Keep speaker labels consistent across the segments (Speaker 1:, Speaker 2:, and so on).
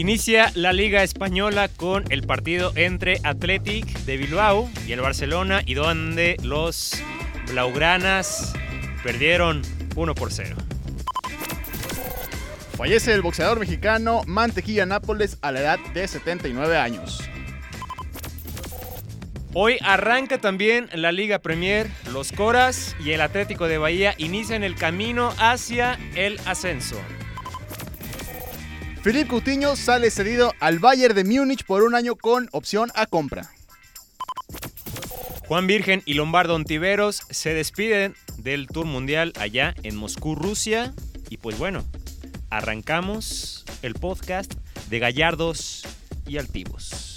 Speaker 1: Inicia la Liga Española con el partido entre Athletic de Bilbao y el Barcelona y donde los blaugranas perdieron 1 por 0.
Speaker 2: Fallece el boxeador mexicano Mantequilla Nápoles a la edad de 79 años.
Speaker 1: Hoy arranca también la Liga Premier. Los Coras y el Atlético de Bahía inician el camino hacia el ascenso.
Speaker 2: Felipe Coutinho sale cedido al Bayern de Múnich por un año con opción a compra.
Speaker 1: Juan Virgen y Lombardo Ontiveros se despiden del Tour Mundial allá en Moscú, Rusia. Y pues bueno, arrancamos el podcast de Gallardos y Altivos.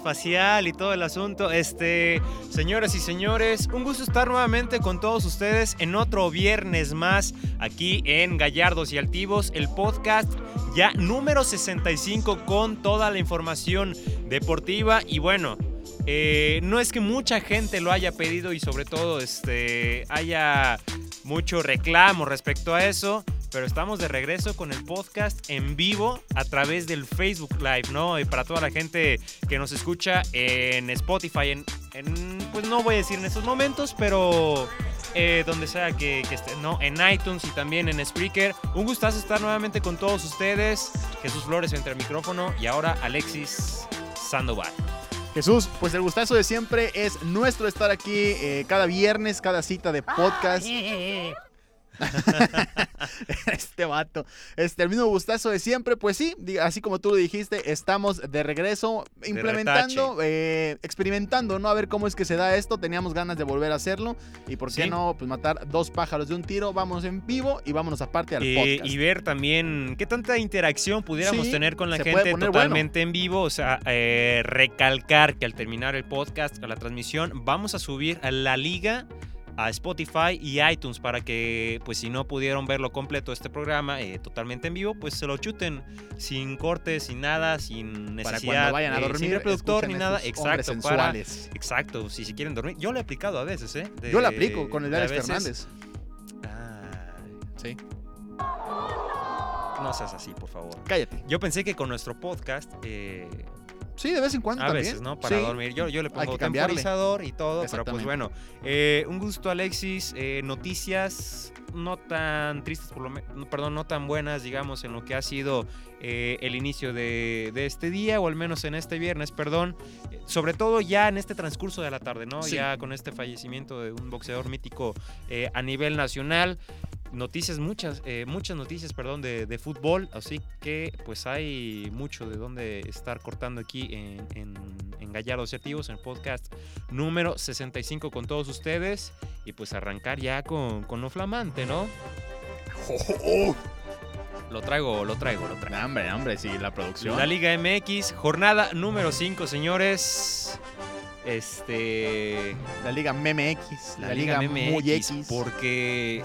Speaker 1: Espacial y todo el asunto. Este, señoras y señores, un gusto estar nuevamente con todos ustedes en otro viernes más aquí en Gallardos y Altivos, el podcast ya número 65 con toda la información deportiva y bueno, eh, no es que mucha gente lo haya pedido y sobre todo este, haya mucho reclamo respecto a eso pero estamos de regreso con el podcast en vivo a través del Facebook Live, ¿no? Y para toda la gente que nos escucha en Spotify, en, pues no voy a decir en estos momentos, pero eh, donde sea que, esté, ¿no? En iTunes y también en Spreaker. Un gustazo estar nuevamente con todos ustedes. Jesús Flores entre el micrófono y ahora Alexis Sandoval.
Speaker 2: Jesús, pues el gustazo de siempre es nuestro estar aquí eh, cada viernes, cada cita de podcast. este vato. Este, el mismo gustazo de siempre. Pues sí, así como tú lo dijiste, estamos de regreso implementando, eh, experimentando, ¿no? A ver cómo es que se da esto. Teníamos ganas de volver a hacerlo. Y por qué no, pues matar dos pájaros de un tiro. Vamos en vivo y vámonos aparte al podcast.
Speaker 1: Y ver también qué tanta interacción pudiéramos tener con la gente totalmente en vivo. O sea, eh, recalcar que al terminar el podcast, la transmisión, vamos a subir a la liga a Spotify y iTunes para que, pues si no pudieron verlo completo este programa eh, totalmente en vivo, pues se lo chuten sin cortes, sin nada, sin necesidad. Para cuando
Speaker 2: vayan a dormir, sin
Speaker 1: reproductor ni nada. Exacto, para, exacto, si se quieren dormir. Yo lo he aplicado a veces, ¿eh?
Speaker 2: Yo lo aplico con el Alex Fernández.
Speaker 1: Ah,
Speaker 2: sí.
Speaker 1: No seas así, por favor.
Speaker 2: Cállate.
Speaker 1: Yo pensé que con nuestro podcast eh,
Speaker 2: Sí, de vez en cuando.
Speaker 1: A veces, ¿no? Para dormir. Yo, yo le pongo temporizador y todo, pero pues bueno. Eh, un gusto, Alexis. Eh, noticias no tan tristes, por lo perdón, no tan buenas, digamos, en lo que ha sido eh, el inicio de, este día, o al menos en este viernes, perdón. Sobre todo ya en este transcurso de la tarde, ¿no? Ya con este fallecimiento de un boxeador mítico a nivel nacional noticias, muchas, eh, muchas noticias, perdón, de, de, fútbol, así que pues hay mucho de dónde estar cortando aquí en, en, en Gallardos en el podcast número 65 con todos ustedes y pues arrancar ya con, con lo flamante, ¿no? Lo traigo, lo traigo, lo traigo.
Speaker 2: Hombre, hombre, sí, la producción.
Speaker 1: La Liga MX, jornada número 5, señores. Este.
Speaker 2: La Liga MMX. La, Liga, Liga MMX.
Speaker 1: Porque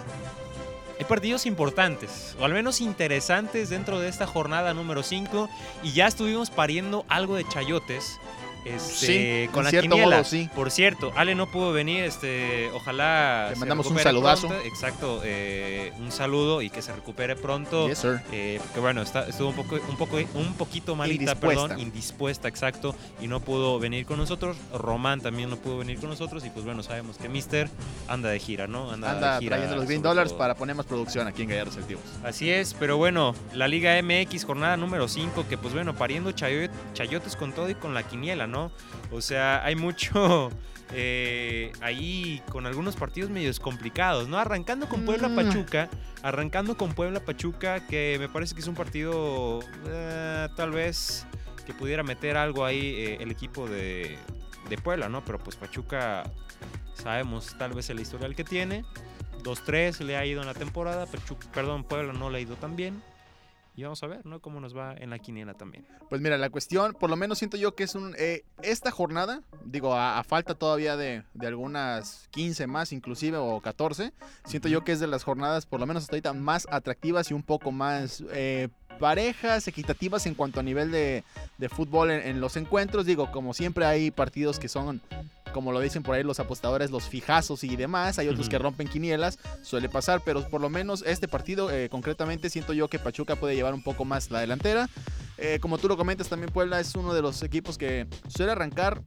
Speaker 1: hay partidos importantes, o al menos interesantes dentro de esta jornada número 5, y ya estuvimos pariendo algo de chayotes Este, con la quiniela. sí. Por cierto, Ale no pudo venir, este, ojalá.
Speaker 2: Le mandamos un saludazo.
Speaker 1: Exacto, eh, un saludo y que se recupere pronto.
Speaker 2: Yes, sir.
Speaker 1: Eh, porque bueno, está, estuvo un poco, un poco, un poquito malita, indispuesta. perdón, indispuesta, exacto, y no pudo venir con nosotros. Román también no pudo venir con nosotros y pues bueno, sabemos que Mister anda de gira, ¿no?
Speaker 2: Anda, anda gira, trayendo los 20 dólares para poner más producción aquí en Gallardos Activos.
Speaker 1: Así es, pero bueno, la Liga MX jornada número 5, que pues bueno, pariendo chayotes con todo y con la quiniela, ¿no? O sea, hay mucho eh, ahí con algunos partidos medios complicados, ¿no? Arrancando con Puebla mm. Pachuca, arrancando con Puebla Pachuca, que me parece que es un partido eh, tal vez que pudiera meter algo ahí eh, el equipo de, de Puebla, ¿no? Pero pues Pachuca sabemos tal vez el historial que tiene. 2-3 le ha ido en la temporada, Pachuca, perdón, Puebla no le ha ido tan bien. Y vamos a ver, ¿no? Cómo nos va en la quiniela también.
Speaker 2: Pues mira, la cuestión, por lo menos siento yo que es un... Eh, esta jornada, digo, a, falta todavía de, algunas 15 más inclusive o 14, siento yo que es de las jornadas, por lo menos hasta ahorita, más atractivas y un poco más... Eh, parejas equitativas en cuanto a nivel de, fútbol en, los encuentros. Digo, como siempre hay partidos que son como lo dicen por ahí los apostadores, los fijazos y demás. Hay otros que rompen quinielas, suele pasar, pero por lo menos este partido eh, concretamente siento yo que Pachuca puede llevar un poco más la delantera. Eh, como tú lo comentas, también Puebla es uno de los equipos que suele arrancar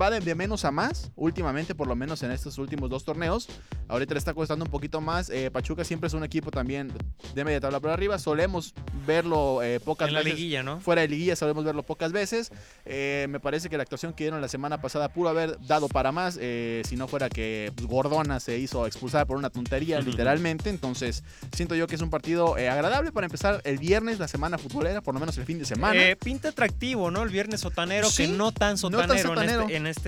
Speaker 2: va de, menos a más, últimamente, por lo menos en estos últimos dos torneos. Ahorita le está costando un poquito más. Eh, Pachuca siempre es un equipo también de media tabla por arriba. Solemos verlo eh, pocas
Speaker 1: en
Speaker 2: veces.
Speaker 1: la liguilla, ¿no?
Speaker 2: Fuera de liguilla solemos verlo pocas veces. Eh, me parece que la actuación que dieron la semana pasada pudo haber dado para más, si no fuera que pues, Gordona se hizo expulsar por una tontería, literalmente. Entonces, siento yo que es un partido agradable para empezar el viernes, la semana futbolera, por lo menos el fin de semana.
Speaker 1: pinta atractivo, ¿no? El viernes sotanero, que no tan sotanero, no tan sotanero en este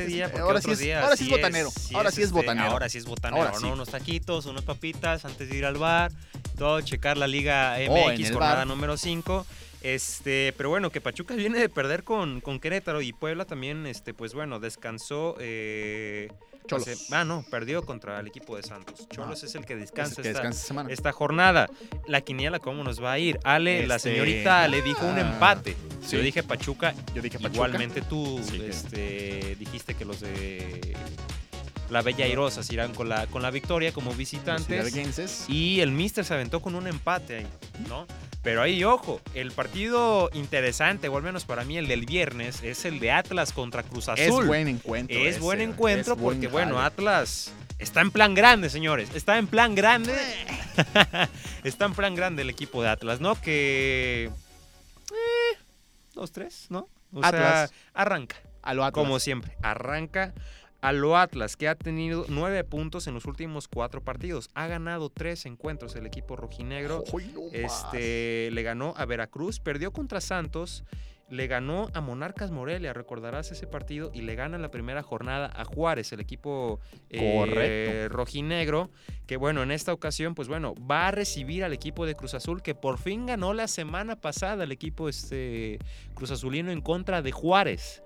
Speaker 1: día.
Speaker 2: ahora, sí es, ahora sí es botanero. ahora sí es este, botanero.
Speaker 1: Ahora sí es botanero, ¿no? Unos taquitos, unas papitas antes de ir al bar, todo, checar la Liga MX, jornada número 5. Este, pero bueno, que Pachuca viene de perder con, con Querétaro y Puebla también, este, pues bueno, descansó. Eh,
Speaker 2: Cholos.
Speaker 1: ah, no, perdió contra el equipo de Santos. Cholos es el que descansa, esta, jornada. La quiniela, ¿cómo nos va a ir? Ale, la este, señorita le dijo un ah, empate. Yo dije Pachuca.
Speaker 2: Yo dije Pachuca.
Speaker 1: Igualmente tú este, dijiste que los de la Bella Airosa se irán con la, con la victoria como visitantes. Y el Mister se aventó con un empate ahí, ¿no? Pero ahí, ojo, el partido interesante, o al menos para mí el del viernes, es el de Atlas contra Cruz Azul.
Speaker 2: Es buen encuentro.
Speaker 1: Es buen encuentro porque, bueno, Atlas está en plan grande, señores. Está en plan grande. está en plan grande el equipo de Atlas, ¿no? Que... Eh, dos, tres, ¿no?
Speaker 2: O Atlas.
Speaker 1: sea, arranca.
Speaker 2: A lo
Speaker 1: Atlas. Como siempre, arranca a lo Atlas, que ha tenido nueve puntos en los últimos cuatro partidos. Ha ganado tres encuentros el equipo rojinegro. este, le ganó a Veracruz, perdió contra Santos, le ganó a Monarcas Morelia, recordarás ese partido, y le gana en la primera jornada a Juárez, el equipo eh, rojinegro, que bueno, en esta ocasión, pues bueno, va a recibir al equipo de Cruz Azul, que por fin ganó la semana pasada el equipo este, Cruz Azulino en contra de Juárez.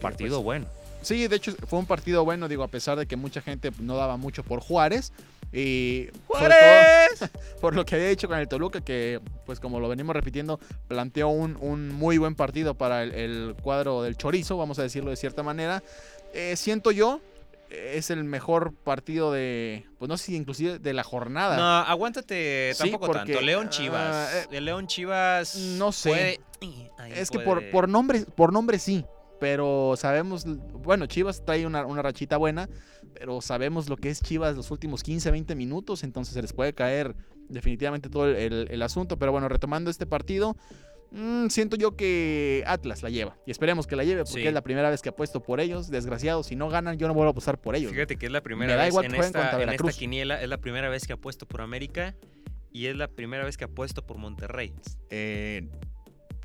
Speaker 1: Partido pues, bueno.
Speaker 2: Sí, de hecho fue un partido bueno, digo, a pesar de que mucha gente no daba mucho por Juárez. Y
Speaker 1: ¡Juárez!
Speaker 2: por lo que había dicho con el Toluca, que pues como lo venimos repitiendo, planteó un, muy buen partido para el, cuadro del chorizo, vamos a decirlo de cierta manera. Eh, siento yo, es el mejor partido de, pues no sé si inclusive de la jornada.
Speaker 1: No, aguántate tampoco tanto. León Chivas. Ah, eh, León Chivas.
Speaker 2: No sé. es que por, por, nombre, por nombre sí. Pero sabemos, bueno, Chivas trae una, rachita buena, pero sabemos lo que es Chivas los últimos 15, 20 minutos, entonces se les puede caer definitivamente todo el, asunto. Pero bueno, retomando este partido, mm, siento yo que Atlas la lleva. Y esperemos que la lleve, porque es la primera vez que apuesto por ellos. Desgraciado, si no ganan, yo no vuelvo a apostar por ellos.
Speaker 1: Fíjate que es la primera vez en, esta, en esta quiniela, es la primera vez que apuesto por América y es la primera vez que apuesto por Monterrey.
Speaker 2: Eh,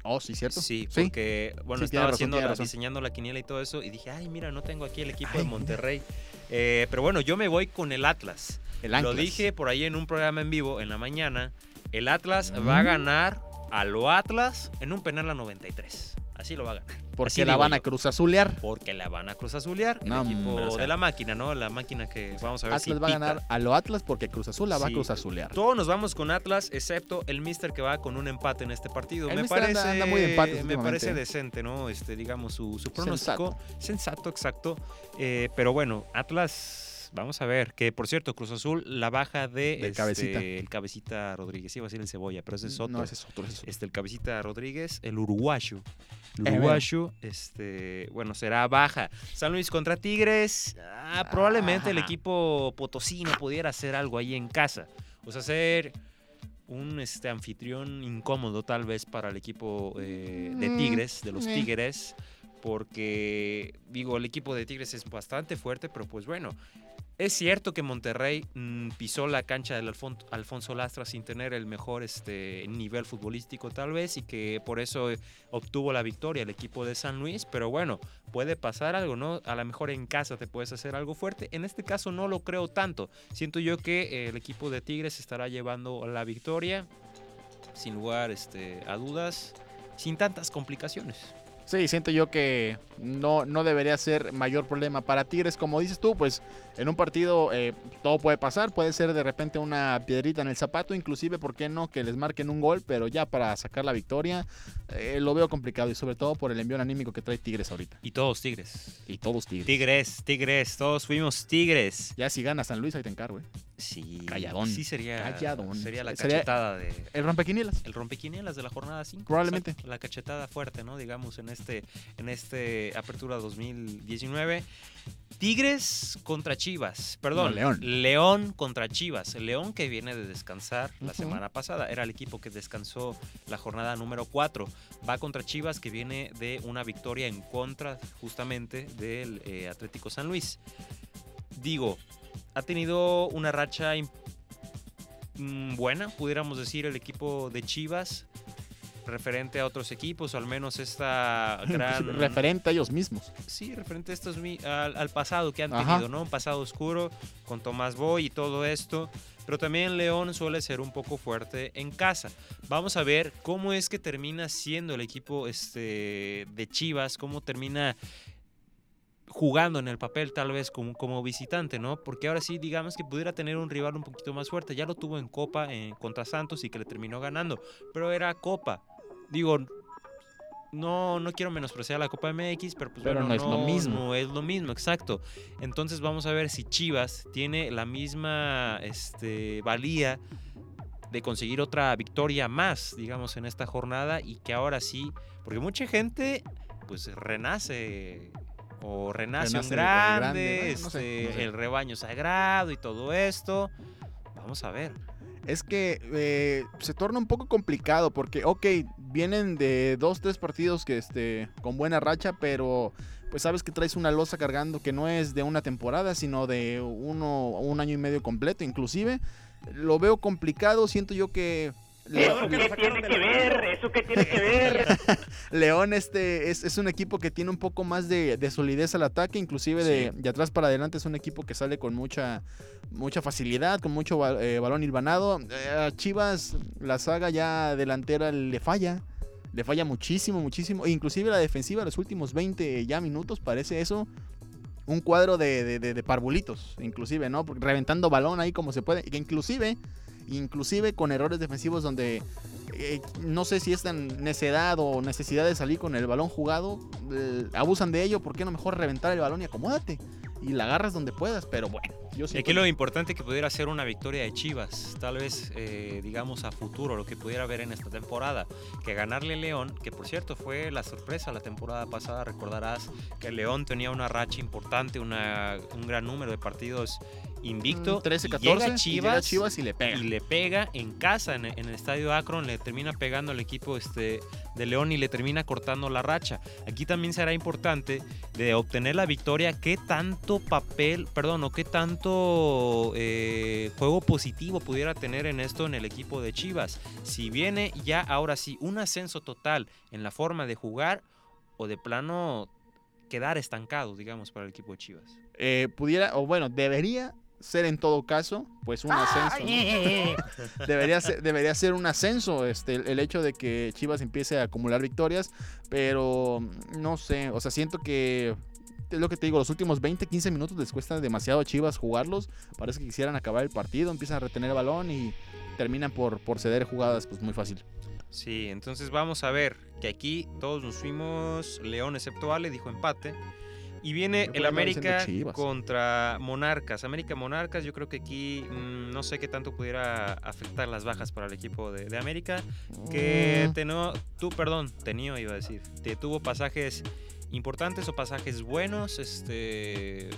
Speaker 2: Oh, sí, ¿cierto?
Speaker 1: Sí, porque, bueno, estaba haciendo diseñando la quiniela y todo eso y dije, ay, mira, no tengo aquí el equipo de Monterrey. Eh, pero bueno, yo me voy con el Atlas. El Lo dije por ahí en un programa en vivo en la mañana. El Atlas va a mm. ganar a lo Atlas en un penal a 93. Así lo va a ganar.
Speaker 2: Porque la van a cruz azulear.
Speaker 1: Porque la van a cruz azulear. el equipo de la máquina, ¿no? La máquina que vamos a ver
Speaker 2: Atlas va a ganar a lo Atlas porque Cruz Azul la va a cruz azulear.
Speaker 1: Todos nos vamos con Atlas, excepto el Mister que va con un empate en este partido. me parece, muy empate me parece decente, ¿no? Este, digamos, su, su pronóstico. Sensato, exacto. Eh, pero bueno, Atlas Vamos a ver, que por cierto, Cruz Azul, la baja de
Speaker 2: este, cabecita.
Speaker 1: el cabecita Rodríguez, iba a decir el cebolla, pero ese es otro.
Speaker 2: No, ese es otro.
Speaker 1: Este, el cabecita Rodríguez, el uruguayo. El uruguayo, este, bueno, será baja. San Luis contra Tigres, ah, probablemente el equipo potosino pudiera hacer algo ahí en casa. O sea, ser un este, anfitrión incómodo tal vez para el equipo eh, de mm, Tigres, de los Tigres, porque digo, el equipo de Tigres es bastante fuerte, pero pues bueno, es cierto que Monterrey mm, pisó la cancha del Alfonso Lastra sin tener el mejor este, nivel futbolístico tal vez y que por eso obtuvo la victoria el equipo de San Luis, pero bueno, puede pasar algo, ¿no? A lo mejor en casa te puedes hacer algo fuerte. En este caso no lo creo tanto. Siento yo que el equipo de Tigres estará llevando la victoria sin lugar este, a dudas, sin tantas complicaciones.
Speaker 2: Sí, siento yo que no, no debería ser mayor problema para Tigres. Como dices tú, pues en un partido eh, todo puede pasar. Puede ser de repente una piedrita en el zapato, inclusive, ¿por qué no? Que les marquen un gol, pero ya para sacar la victoria eh, lo veo complicado y sobre todo por el envío anímico que trae Tigres ahorita.
Speaker 1: Y todos Tigres.
Speaker 2: Y todos Tigres.
Speaker 1: Tigres, Tigres, todos fuimos Tigres.
Speaker 2: Ya si gana San Luis, ahí te encargo, ¿eh?
Speaker 1: Sí.
Speaker 2: Calladón.
Speaker 1: Sí sería. Calladón. Sería la cachetada de.
Speaker 2: El rompequinielas.
Speaker 1: El rompequinielas de la jornada 5.
Speaker 2: Probablemente.
Speaker 1: la cachetada fuerte, ¿no? Digamos, en este, en este Apertura 2019. Tigres contra Chivas. Perdón.
Speaker 2: León.
Speaker 1: León contra Chivas. León que viene de descansar la semana pasada. Era el equipo que descansó la jornada número 4. Va contra Chivas que viene de una victoria en contra justamente del eh, Atlético San Luis. Digo, ha tenido una racha mm, buena, pudiéramos decir, el equipo de Chivas referente a otros equipos, o al menos esta gran...
Speaker 2: referente a ellos mismos.
Speaker 1: Sí, referente a estos, al, pasado que han tenido, ¿no? Un pasado oscuro con Tomás Boy y todo esto. Pero también León suele ser un poco fuerte en casa. Vamos a ver cómo es que termina siendo el equipo este, de Chivas, cómo termina jugando en el papel tal vez como, como visitante, ¿no? Porque ahora sí, digamos que pudiera tener un rival un poquito más fuerte. Ya lo tuvo en Copa contra Santos y que le terminó ganando, pero era Copa. Digo, no, no quiero menospreciar la Copa MX, pero pues
Speaker 2: no, es lo mismo.
Speaker 1: No es lo mismo, exacto. Entonces vamos a ver si Chivas tiene la misma este, valía de conseguir otra victoria más, digamos, en esta jornada y que ahora sí, porque mucha gente pues renace o renace, un grande, este, el rebaño sagrado y todo esto. Vamos a ver.
Speaker 2: Es que eh, se torna un poco complicado porque, ok, vienen de dos, tres partidos que este, con buena racha, pero pues sabes que traes una losa cargando que no es de una temporada, sino de uno, un año y medio completo, inclusive. Lo veo complicado, siento yo que
Speaker 3: ¿Eso qué tiene que ver? ¿Eso qué tiene que ver?
Speaker 2: León este es, un equipo que tiene un poco más de, solidez al ataque, inclusive de, atrás para adelante es un equipo que sale con mucha, mucha facilidad, con mucho eh, balón hilvanado. Eh, a Chivas la saga ya delantera le falla, le falla muchísimo, muchísimo. inclusive la defensiva los últimos 20 ya minutos parece eso un cuadro de, de, parvulitos, inclusive, ¿no? Reventando balón ahí como se puede. Que inclusive inclusive con errores defensivos donde eh, no sé si es tan necedad o necesidad de salir con el balón jugado, eh, abusan de ello, ¿por qué no mejor reventar el balón y acomódate? Y la agarras donde puedas, pero bueno.
Speaker 1: Yo sí Aquí lo importante que pudiera ser una victoria de Chivas, tal vez, eh, digamos, a futuro, lo que pudiera ver en esta temporada, que ganarle León, que por cierto fue la sorpresa la temporada pasada, recordarás que León tenía una racha importante, una, un gran número de partidos invicto.
Speaker 2: 13, mm, 14.
Speaker 1: Chivas,
Speaker 2: Chivas y le pega.
Speaker 1: Y le pega en casa, en, el estadio Akron, le termina pegando al equipo este, de León y le termina cortando la racha. Aquí también será importante de obtener la victoria, qué tanto papel, perdón, o qué tanto eh, juego positivo pudiera tener en esto en el equipo de Chivas. Si viene ya ahora sí un ascenso total en la forma de jugar o de plano quedar estancado, digamos, para el equipo de Chivas.
Speaker 2: Eh, pudiera, o bueno, debería ser en todo caso, pues un ascenso. ¿no? debería, ser, debería ser un ascenso este, el, el hecho de que Chivas empiece a acumular victorias, pero mm, no sé, o sea, siento que es lo que te digo, los últimos 20, 15 minutos les cuesta demasiado a Chivas jugarlos. Parece que quisieran acabar el partido, empiezan a retener el balón y terminan por, por ceder jugadas pues muy fácil.
Speaker 1: Sí, entonces vamos a ver que aquí todos nos fuimos León excepto Ale, dijo empate. Y viene el América contra Monarcas. América Monarcas, yo creo que aquí mm, no sé qué tanto pudiera afectar las bajas para el equipo de, de América. Que
Speaker 2: Mm,
Speaker 1: teno- tú, perdón, tenía iba a decir, te tuvo pasajes importantes o pasajes buenos, este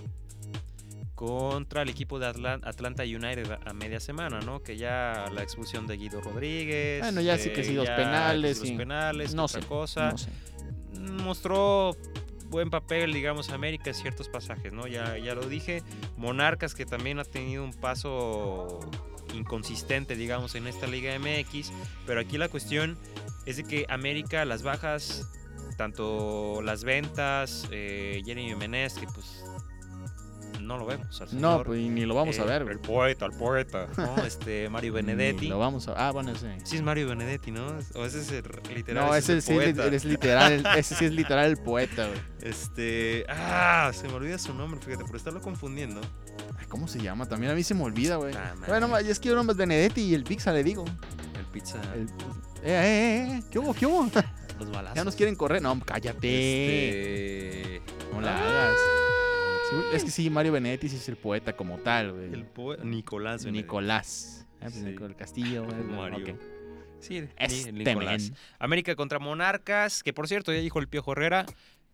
Speaker 1: contra el equipo de Atlan- Atlanta United a- media semana, ¿no? Que ya la expulsión de Guido Rodríguez.
Speaker 2: Bueno, ya sí que sí, los
Speaker 1: ya
Speaker 2: penales y-
Speaker 1: penales,
Speaker 2: no
Speaker 1: otra
Speaker 2: sé,
Speaker 1: cosa.
Speaker 2: no sé.
Speaker 1: Mostró buen papel, digamos, América en ciertos pasajes, ¿no? Ya, ya lo dije. Monarcas que también ha tenido un paso inconsistente, digamos, en esta Liga MX. Pero aquí la cuestión es de que América, las bajas, tanto las ventas, eh, Jeremy Menez, que pues no lo vemos. al
Speaker 2: No, pues y ni lo vamos a
Speaker 1: eh,
Speaker 2: ver.
Speaker 1: El poeta, el poeta. ¿no? Este, Mario Benedetti.
Speaker 2: Ni lo vamos a Ah, bueno, ese.
Speaker 1: Sí es Mario Benedetti, ¿no? O ese es el literal.
Speaker 2: No, ese
Speaker 1: es
Speaker 2: sí
Speaker 1: el
Speaker 2: es,
Speaker 1: poeta.
Speaker 2: es literal, ese sí es literal el poeta, güey.
Speaker 1: Este. Ah, se me olvida su nombre, fíjate, por estarlo confundiendo.
Speaker 2: Ay, ¿Cómo se llama? También a mí se me olvida, güey.
Speaker 1: Ah,
Speaker 2: Bueno, es que yo nomás Benedetti y el Pizza le digo.
Speaker 1: el pizza.
Speaker 2: El- eh, eh, eh, eh, ¿Qué hubo? ¿Qué hubo?
Speaker 1: los balazos.
Speaker 2: Ya nos quieren correr. No, cállate.
Speaker 1: Este.
Speaker 2: No la
Speaker 1: ah,
Speaker 2: hagas. Es que sí, Mario Benedetti sí es el poeta como tal, güey.
Speaker 1: El poe- Nicolás Benedetti.
Speaker 2: Nicolás. Ah, pues,
Speaker 1: Sí.
Speaker 2: Nicolás Castillo, güey.
Speaker 1: Mario.
Speaker 2: ok.
Speaker 1: Sí,
Speaker 2: Este
Speaker 1: Nicolás. América contra Monarcas, que por cierto, ya dijo el Piojo Herrera.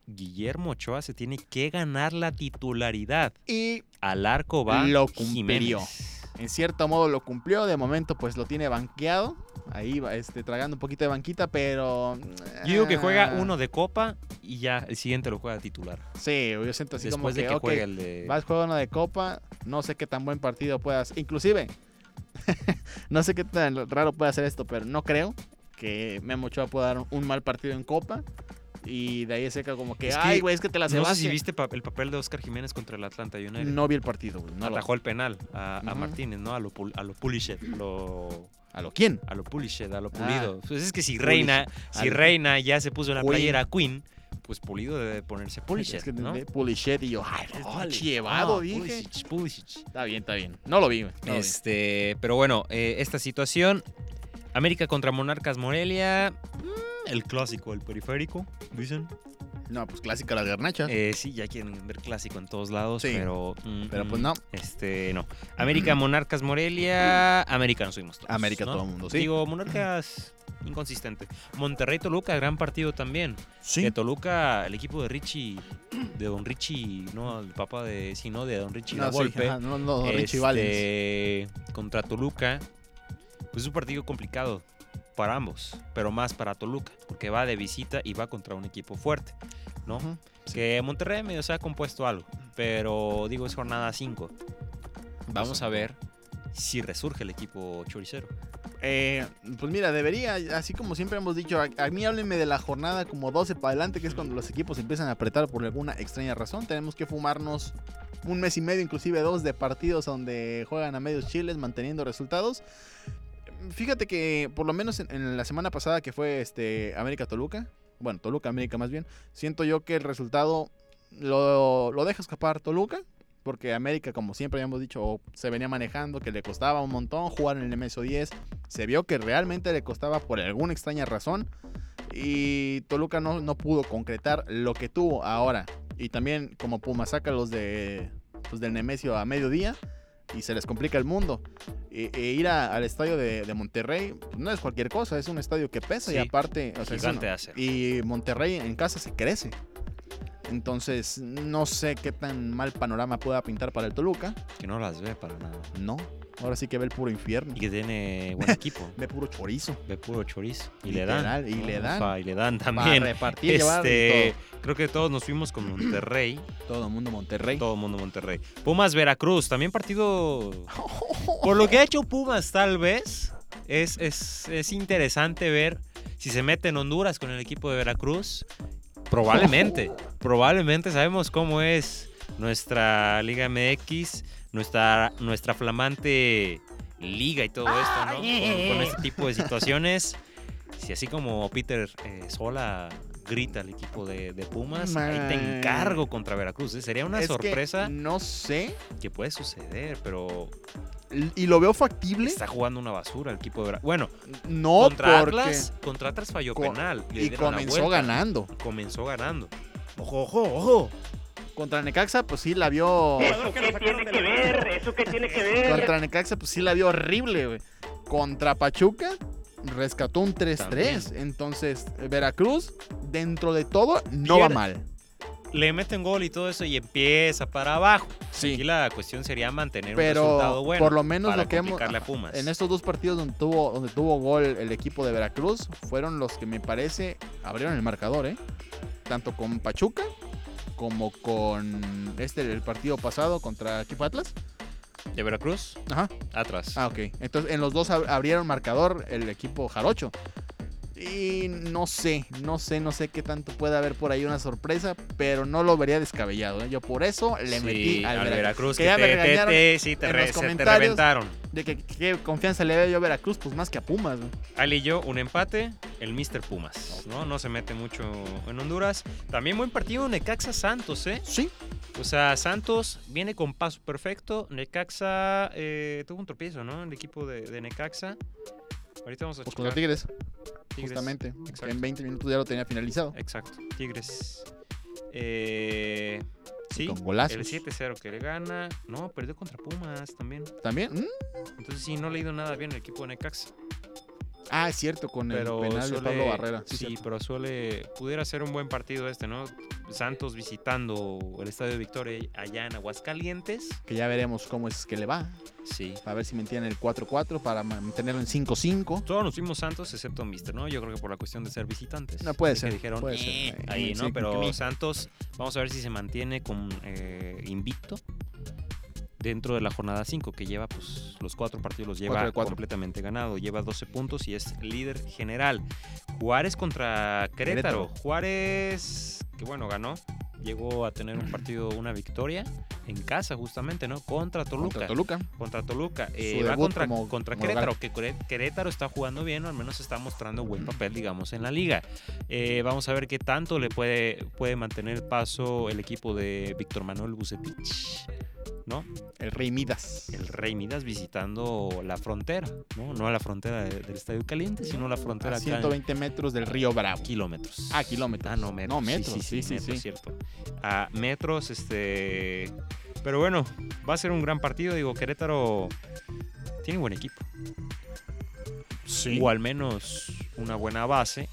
Speaker 1: Guillermo Ochoa se tiene que ganar la titularidad.
Speaker 2: Y
Speaker 1: Al arco va.
Speaker 2: Lo cumplió.
Speaker 1: Jiménez.
Speaker 2: En cierto modo lo cumplió. De momento, pues lo tiene banqueado. Ahí va, este, tragando un poquito de banquita, pero.
Speaker 1: Yo digo que juega
Speaker 2: ah,
Speaker 1: uno de copa y ya el siguiente lo juega titular.
Speaker 2: Sí, yo siento así como
Speaker 1: Después de
Speaker 2: que,
Speaker 1: que juegue el de.
Speaker 2: Vas juega uno de copa, no sé qué tan buen partido puedas. Inclusive, no sé qué tan raro puede hacer esto, pero no creo que Memo Ochoa pueda dar un mal partido en copa. Y de ahí seca como que,
Speaker 1: Es que
Speaker 2: ay, güey, es que te la
Speaker 1: No sé
Speaker 2: cebaste.
Speaker 1: si viste pa- el papel de Oscar Jiménez contra el Atlanta United.
Speaker 2: No vi el partido, güey. No lo-
Speaker 1: Atajó el penal a. Martínez, ¿no? A lo, a lo Pulisic, lo,
Speaker 2: ¿A lo quién?
Speaker 1: a lo Pulisic, a lo
Speaker 2: Ah,
Speaker 1: pulido. Pues es que si
Speaker 2: Pulisic.
Speaker 1: Reina, si Reina ya se puso en la
Speaker 2: Queen.
Speaker 1: playera Queen, pues Pulido debe ponerse Pulisic,
Speaker 2: es que
Speaker 1: ¿no?
Speaker 2: Pulichet y yo, ay, no, llevado,
Speaker 1: Ah,
Speaker 2: dije.
Speaker 1: Pulisic, Pulisic.
Speaker 2: Está bien, está bien. No lo vi, no lo vi.
Speaker 1: Este, pero bueno, eh, esta situación. América contra Monarcas Morelia. mm, el clásico, el periférico, dicen.
Speaker 2: No, pues clásica la garnacha.
Speaker 1: Eh, sí, ya quieren ver clásico en todos lados,
Speaker 2: Sí.
Speaker 1: pero. mm,
Speaker 2: Pero pues
Speaker 1: mm,
Speaker 2: no.
Speaker 1: Este, no. América, Monarcas, Morelia. América nos fuimos todos.
Speaker 2: América
Speaker 1: ¿no?
Speaker 2: todo el mundo, sí.
Speaker 1: Digo, Monarcas, inconsistente. Monterrey, Toluca, gran partido también.
Speaker 2: Sí.
Speaker 1: Que Toluca, el equipo de Richie, de Don Richie, no, el papá de. Sí, no, de Don Richie
Speaker 2: No,
Speaker 1: La
Speaker 2: sí, ajá, no, no, Richie Valens.
Speaker 1: este, contra Toluca, pues es un partido complicado para ambos, pero más para Toluca, porque va de visita y va contra un equipo fuerte, ¿no?
Speaker 2: Ujú.
Speaker 1: Que Monterrey medio se ha compuesto algo, pero digo es jornada 5. Vamos a ver si resurge el equipo choricero.
Speaker 2: Eh, pues mira, debería, así como siempre hemos dicho, a, a mí háblenme de la jornada como 12 para adelante, que es cuando los equipos empiezan a apretar por alguna extraña razón. Tenemos que fumarnos un mes y medio, inclusive dos, de partidos donde juegan a medios chiles, manteniendo resultados. Fíjate que por lo menos en, la semana pasada que fue este América Toluca, bueno, Toluca América más bien, siento yo que el resultado lo, lo deja escapar Toluca, porque América, como siempre habíamos dicho, se venía manejando, que le costaba un montón jugar en el MSO 10. Se vio que realmente le costaba por alguna extraña razón. Y Toluca no, no pudo concretar lo que tuvo ahora. Y también como Puma saca los de pues, del Nemesio a mediodía y se les complica el mundo. E, e ir a- al estadio de, de Monterrey pues, no es cualquier cosa, es un estadio que pesa y aparte... o sea, es
Speaker 1: Gigante
Speaker 2: una-
Speaker 1: hace.
Speaker 2: y Monterrey en casa se crece. Entonces, no sé qué tan mal panorama pueda pintar para el Toluca.
Speaker 1: Que no las ve para nada.
Speaker 2: No, ahora sí que ve el puro infierno.
Speaker 1: Y que tiene buen equipo.
Speaker 2: Ve puro chorizo.
Speaker 1: Ve puro chorizo. Y le dan.
Speaker 2: y le dan.
Speaker 1: Y le dan
Speaker 2: Para
Speaker 1: también.
Speaker 2: repartir, llevar y
Speaker 1: Este, creo que todos nos fuimos con Monterrey.
Speaker 2: todo. Todo el mundo Monterrey.
Speaker 1: Todo el mundo Monterrey. Pumas Veracruz, también partido. Por lo que ha hecho Pumas, tal vez. Es, es, es interesante ver si se mete en Honduras con el equipo de Veracruz. Probablemente. probablemente sabemos cómo es nuestra Liga MX, nuestra, nuestra flamante liga y todo esto, ¿no? Con, con este tipo de situaciones. Si así como Peter eh, Sola grita al equipo de, de Pumas, ahí te encargo contra Veracruz. ¿eh? Sería una
Speaker 2: Es que
Speaker 1: sorpresa
Speaker 2: no sé.
Speaker 1: que puede suceder, pero
Speaker 2: Y lo veo factible.
Speaker 1: está jugando una basura el equipo de Veracruz. Bueno,
Speaker 2: No,
Speaker 1: contra
Speaker 2: porque.
Speaker 1: Atlas, contra Atlas falló penal. le
Speaker 2: y comenzó ganando.
Speaker 1: Comenzó ganando.
Speaker 2: Ojo, ojo, ojo. Contra Necaxa, pues sí la vio.
Speaker 3: ¿Eso qué tiene que ver? ¿Eso qué tiene que ver?
Speaker 2: Contra Necaxa, pues sí la vio horrible, güey. Contra Pachuca, rescató un 3-3.
Speaker 1: También.
Speaker 2: Entonces, Veracruz, dentro de todo, no va mal.
Speaker 1: Le meten gol y todo eso y empieza para abajo. Aquí
Speaker 2: Sí.
Speaker 1: la cuestión sería mantener un
Speaker 2: Pero
Speaker 1: resultado bueno.
Speaker 2: por lo menos
Speaker 1: para
Speaker 2: lo que hemos.
Speaker 1: a Pumas.
Speaker 2: En estos dos partidos donde tuvo, donde tuvo gol el equipo de Veracruz, fueron los que me parece abrieron el marcador, ¿eh? Tanto con Pachuca como con este el partido pasado contra equipo Atlas.
Speaker 1: ¿De Veracruz?
Speaker 2: Ajá.
Speaker 1: Atrás.
Speaker 2: Ah, ok. Entonces en los dos ab- abrieron marcador el equipo Jarocho. Y no sé, no sé, no sé qué tanto puede haber por ahí una sorpresa, pero no lo vería descabellado. ¿eh? Yo por eso le
Speaker 1: Sí,
Speaker 2: metí al, Veracruz.
Speaker 1: Veracruz.
Speaker 2: Que
Speaker 1: Que
Speaker 2: ya me
Speaker 1: te, te-
Speaker 2: regañaron
Speaker 1: te- sí, te,
Speaker 2: en
Speaker 1: re-
Speaker 2: los
Speaker 1: te
Speaker 2: comentarios.
Speaker 1: reventaron.
Speaker 2: De que qué confianza le veo yo a Veracruz, pues más que a Pumas. güey.
Speaker 1: Ali y yo, un empate, el Mr. Pumas, ¿no? No se mete mucho en Honduras. También buen partido Necaxa Santos, ¿eh?
Speaker 2: Sí,
Speaker 1: O sea, Santos viene con paso perfecto. Necaxa eh, tuvo un tropiezo, ¿no? El equipo de, de Necaxa. Ahorita vamos a
Speaker 2: pues contra Tigres,
Speaker 1: Tigres.
Speaker 2: justamente.
Speaker 1: exacto.
Speaker 2: en 20 minutos ya lo tenía finalizado.
Speaker 1: Exacto, Tigres. Eh, sí,
Speaker 2: con golazos.
Speaker 1: el 7-0 que le gana. No, perdió contra Pumas también.
Speaker 2: También. ¿Mm?
Speaker 1: Entonces sí, no ha leído nada bien el equipo de Necaxa.
Speaker 2: Ah, es cierto, con
Speaker 1: Pero
Speaker 2: el penal
Speaker 1: suele,
Speaker 2: de Pablo Barrera. Sí,
Speaker 1: Sí, pero suele. Pudiera ser un buen partido este, ¿no? Santos visitando el Estadio Victoria allá en Aguascalientes.
Speaker 2: Que ya veremos cómo es que le va.
Speaker 1: Sí.
Speaker 2: A ver si mantienen el 4-4 para mantenerlo en 5-5.
Speaker 1: Todos nos fuimos Santos excepto Mister, ¿no? Yo creo que por la cuestión de ser visitantes.
Speaker 2: No, puede
Speaker 1: Que
Speaker 2: ser,
Speaker 1: dijeron,
Speaker 2: puede
Speaker 1: "Eh",
Speaker 2: ser.
Speaker 1: ahí,
Speaker 2: Sí,
Speaker 1: ¿no?
Speaker 2: que
Speaker 1: Pero Santos, vamos a ver si se mantiene con eh, invicto dentro de la jornada 5, que lleva pues los cuatro partidos los lleva completamente ganado, lleva 12 puntos y es líder general. Juárez contra Querétaro.
Speaker 2: Querétaro.
Speaker 1: Juárez, que bueno, ganó, llegó a tener un partido, una victoria en casa justamente, ¿no? Contra Toluca.
Speaker 2: Contra Toluca.
Speaker 1: Contra Toluca. Eh, va contra,
Speaker 2: como-
Speaker 1: contra
Speaker 2: como
Speaker 1: Querétaro, que Querétaro está jugando bien, o al menos está mostrando buen papel, digamos, en la liga. Eh, vamos a ver qué tanto le puede, puede mantener paso el equipo de Víctor Manuel Bucetich, ¿no?
Speaker 2: El Rey Midas.
Speaker 1: El Rey Midas visitando la frontera, ¿no? No la frontera de- del Estadio Caliente, sino la frontera
Speaker 2: A
Speaker 1: acá
Speaker 2: 120 metros del Río Bravo.
Speaker 1: kilómetros.
Speaker 2: Ah, kilómetros.
Speaker 1: Ah, no, metros.
Speaker 2: No, metros, sí, sí,
Speaker 1: metros,
Speaker 2: sí.
Speaker 1: cierto. A metros, este. Pero bueno, va a ser un gran partido. Digo, Querétaro tiene buen equipo.
Speaker 2: Sí.
Speaker 1: O al menos una buena base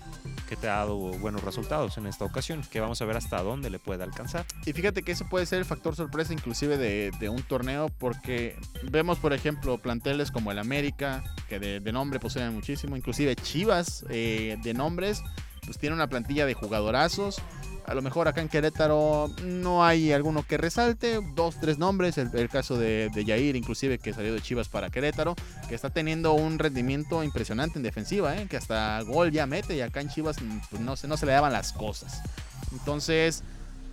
Speaker 1: que te ha dado buenos resultados en esta ocasión. Que vamos a ver hasta dónde le puede alcanzar.
Speaker 2: Y fíjate que eso puede ser el factor sorpresa inclusive de, de un torneo porque vemos, por ejemplo, planteles como el América, que de, de nombre poseen muchísimo, inclusive Chivas de nombres, pues tiene una plantilla de jugadorazos. A lo mejor acá en Querétaro no hay alguno que resalte, dos, tres nombres, el, caso de, de inclusive que salió de Chivas para Querétaro, que está teniendo un rendimiento impresionante en defensiva, ¿eh? que hasta gol ya mete y acá en Chivas mm, pues, no, se, no se le daban las cosas. Entonces,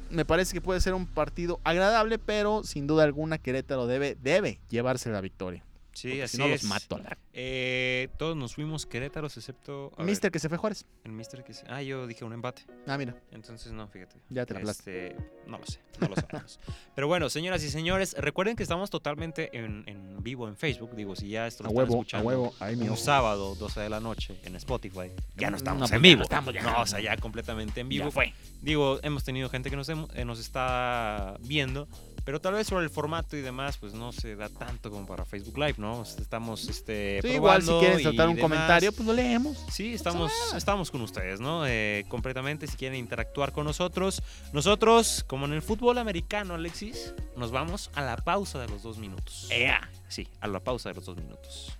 Speaker 2: me parece que puede ser un partido agradable, pero sin duda alguna Querétaro debe, debe llevarse la victoria.
Speaker 1: Sí,
Speaker 2: porque
Speaker 1: así
Speaker 2: si no
Speaker 1: es.
Speaker 2: los mato. a la-
Speaker 1: Eh, todos nos fuimos Querétaros, excepto. a ver,
Speaker 2: Mister que se fue Juárez.
Speaker 1: el Mister que se- Ah, yo dije un empate.
Speaker 2: Ah, mira,
Speaker 1: Entonces, no, fíjate.
Speaker 2: ya te la plaste.
Speaker 1: Este, no lo sé, no lo sabemos. Pero bueno, señoras y señores, recuerden que estamos totalmente en, en vivo en Facebook. Digo, si ya esto lo
Speaker 2: A
Speaker 1: están
Speaker 2: huevo, a
Speaker 1: escuchando
Speaker 2: huevo, ahí mi
Speaker 1: un sábado, 12 de la noche, en Spotify, ya no
Speaker 2: No,
Speaker 1: estamos
Speaker 2: pues
Speaker 1: en
Speaker 2: ya
Speaker 1: vivo.
Speaker 2: no estamos, ya
Speaker 1: no,
Speaker 2: no.
Speaker 1: o sea, ya completamente en vivo.
Speaker 2: Ya fue.
Speaker 1: Digo, hemos tenido gente que nos, hemos- eh, nos está viendo, pero tal vez sobre el formato y demás, pues no se da tanto como para Facebook Live, ¿no? Estamos este,
Speaker 2: Sí, igual si quieren
Speaker 1: y
Speaker 2: soltar un
Speaker 1: demás.
Speaker 2: comentario, pues lo leemos.
Speaker 1: Sí, estamos, estamos con ustedes, ¿no? Eh, completamente, si quieren interactuar con nosotros. Nosotros, como en el fútbol americano, Alexis, nos vamos a la pausa de los dos minutos. Sí, a la pausa de los dos minutos.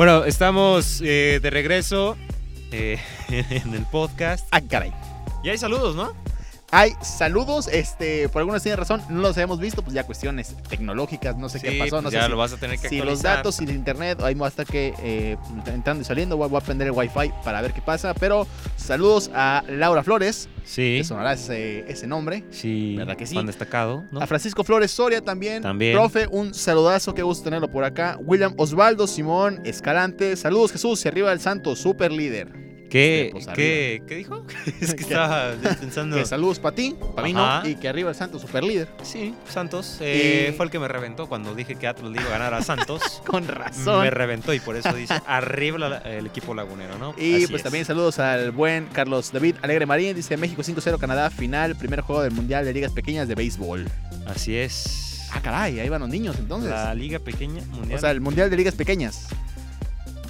Speaker 1: Bueno, estamos eh, de regreso eh, en el podcast.
Speaker 2: Ah, caray.
Speaker 1: Y hay saludos, ¿no?
Speaker 2: Hay saludos, este, por alguna extraña razón, no los hemos visto, pues ya cuestiones tecnológicas, no sé
Speaker 1: Sí,
Speaker 2: qué pasó, no
Speaker 1: pues
Speaker 2: sé
Speaker 1: ya
Speaker 2: si,
Speaker 1: lo vas a tener que
Speaker 2: si los datos, si el internet, ahí va a estar que eh, entrando y saliendo, voy, voy a prender el wifi para ver qué pasa, pero saludos a Laura Flores,
Speaker 1: Sí.
Speaker 2: que sonará ese, ese nombre,
Speaker 1: Sí.
Speaker 2: ¿Verdad que sí?
Speaker 1: Fan destacado, ¿no?
Speaker 2: a Francisco Flores Soria también,
Speaker 1: También.
Speaker 2: profe, un saludazo, qué gusto tenerlo por acá, William Osvaldo Simón Escalante, saludos Jesús, y arriba el santo, super líder.
Speaker 1: ¿Qué,
Speaker 2: Este, pues,
Speaker 1: qué, ¿Qué dijo? es que estaba pensando.
Speaker 2: Que saludos para ti, para mí no, y que arriba el santo, super líder.
Speaker 1: Sí, Santos. eh,
Speaker 2: Y-
Speaker 1: Fue el que me reventó cuando dije que Atlas le iba a ganar a Santos.
Speaker 2: Con razón.
Speaker 1: me reventó y por eso dice arriba el equipo lagunero, ¿no?
Speaker 2: Y
Speaker 1: Así
Speaker 2: pues
Speaker 1: es.
Speaker 2: también saludos al buen Carlos David Alegre Marín. Dice México 5-0 Canadá, final, primer juego del Mundial de Ligas Pequeñas de Béisbol.
Speaker 1: Así es.
Speaker 2: Ah, caray, ahí van los niños entonces.
Speaker 1: La liga pequeña mundial.
Speaker 2: o sea, el Mundial de Ligas Pequeñas.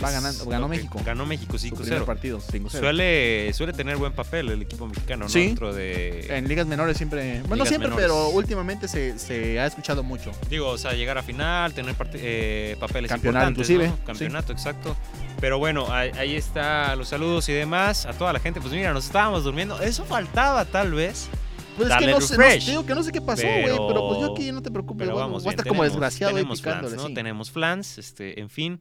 Speaker 2: Va ganando, ganó
Speaker 1: lo que-
Speaker 2: México.
Speaker 1: Ganó México
Speaker 2: Su primer
Speaker 1: 5-0.
Speaker 2: partido, 5-0.
Speaker 1: Suele, suele tener buen papel el equipo mexicano, ¿no?
Speaker 2: Sí.
Speaker 1: Dentro de.
Speaker 2: En ligas menores siempre. Bueno, no siempre,
Speaker 1: menores.
Speaker 2: pero últimamente se, se ha escuchado mucho.
Speaker 1: Digo, o sea, llegar a final, tener eh, papeles
Speaker 2: Campeonato
Speaker 1: importantes,
Speaker 2: inclusive,
Speaker 1: ¿no?
Speaker 2: sí.
Speaker 1: Campeonato, exacto. Pero bueno, ahí, ahí está los saludos y demás. A toda la gente, pues mira, nos estábamos durmiendo. Eso faltaba tal vez.
Speaker 2: Pues
Speaker 1: Darle
Speaker 2: es que no sé, no, digo que no sé qué pasó, güey.
Speaker 1: Pero-
Speaker 2: Pero, pues yo aquí no te preocupes,
Speaker 1: Pero vamos,
Speaker 2: voy a
Speaker 1: bien,
Speaker 2: estar como desgraciado
Speaker 1: tenemos flans,
Speaker 2: picándole,
Speaker 1: ¿no?
Speaker 2: sí.
Speaker 1: Tenemos flans, este, en fin.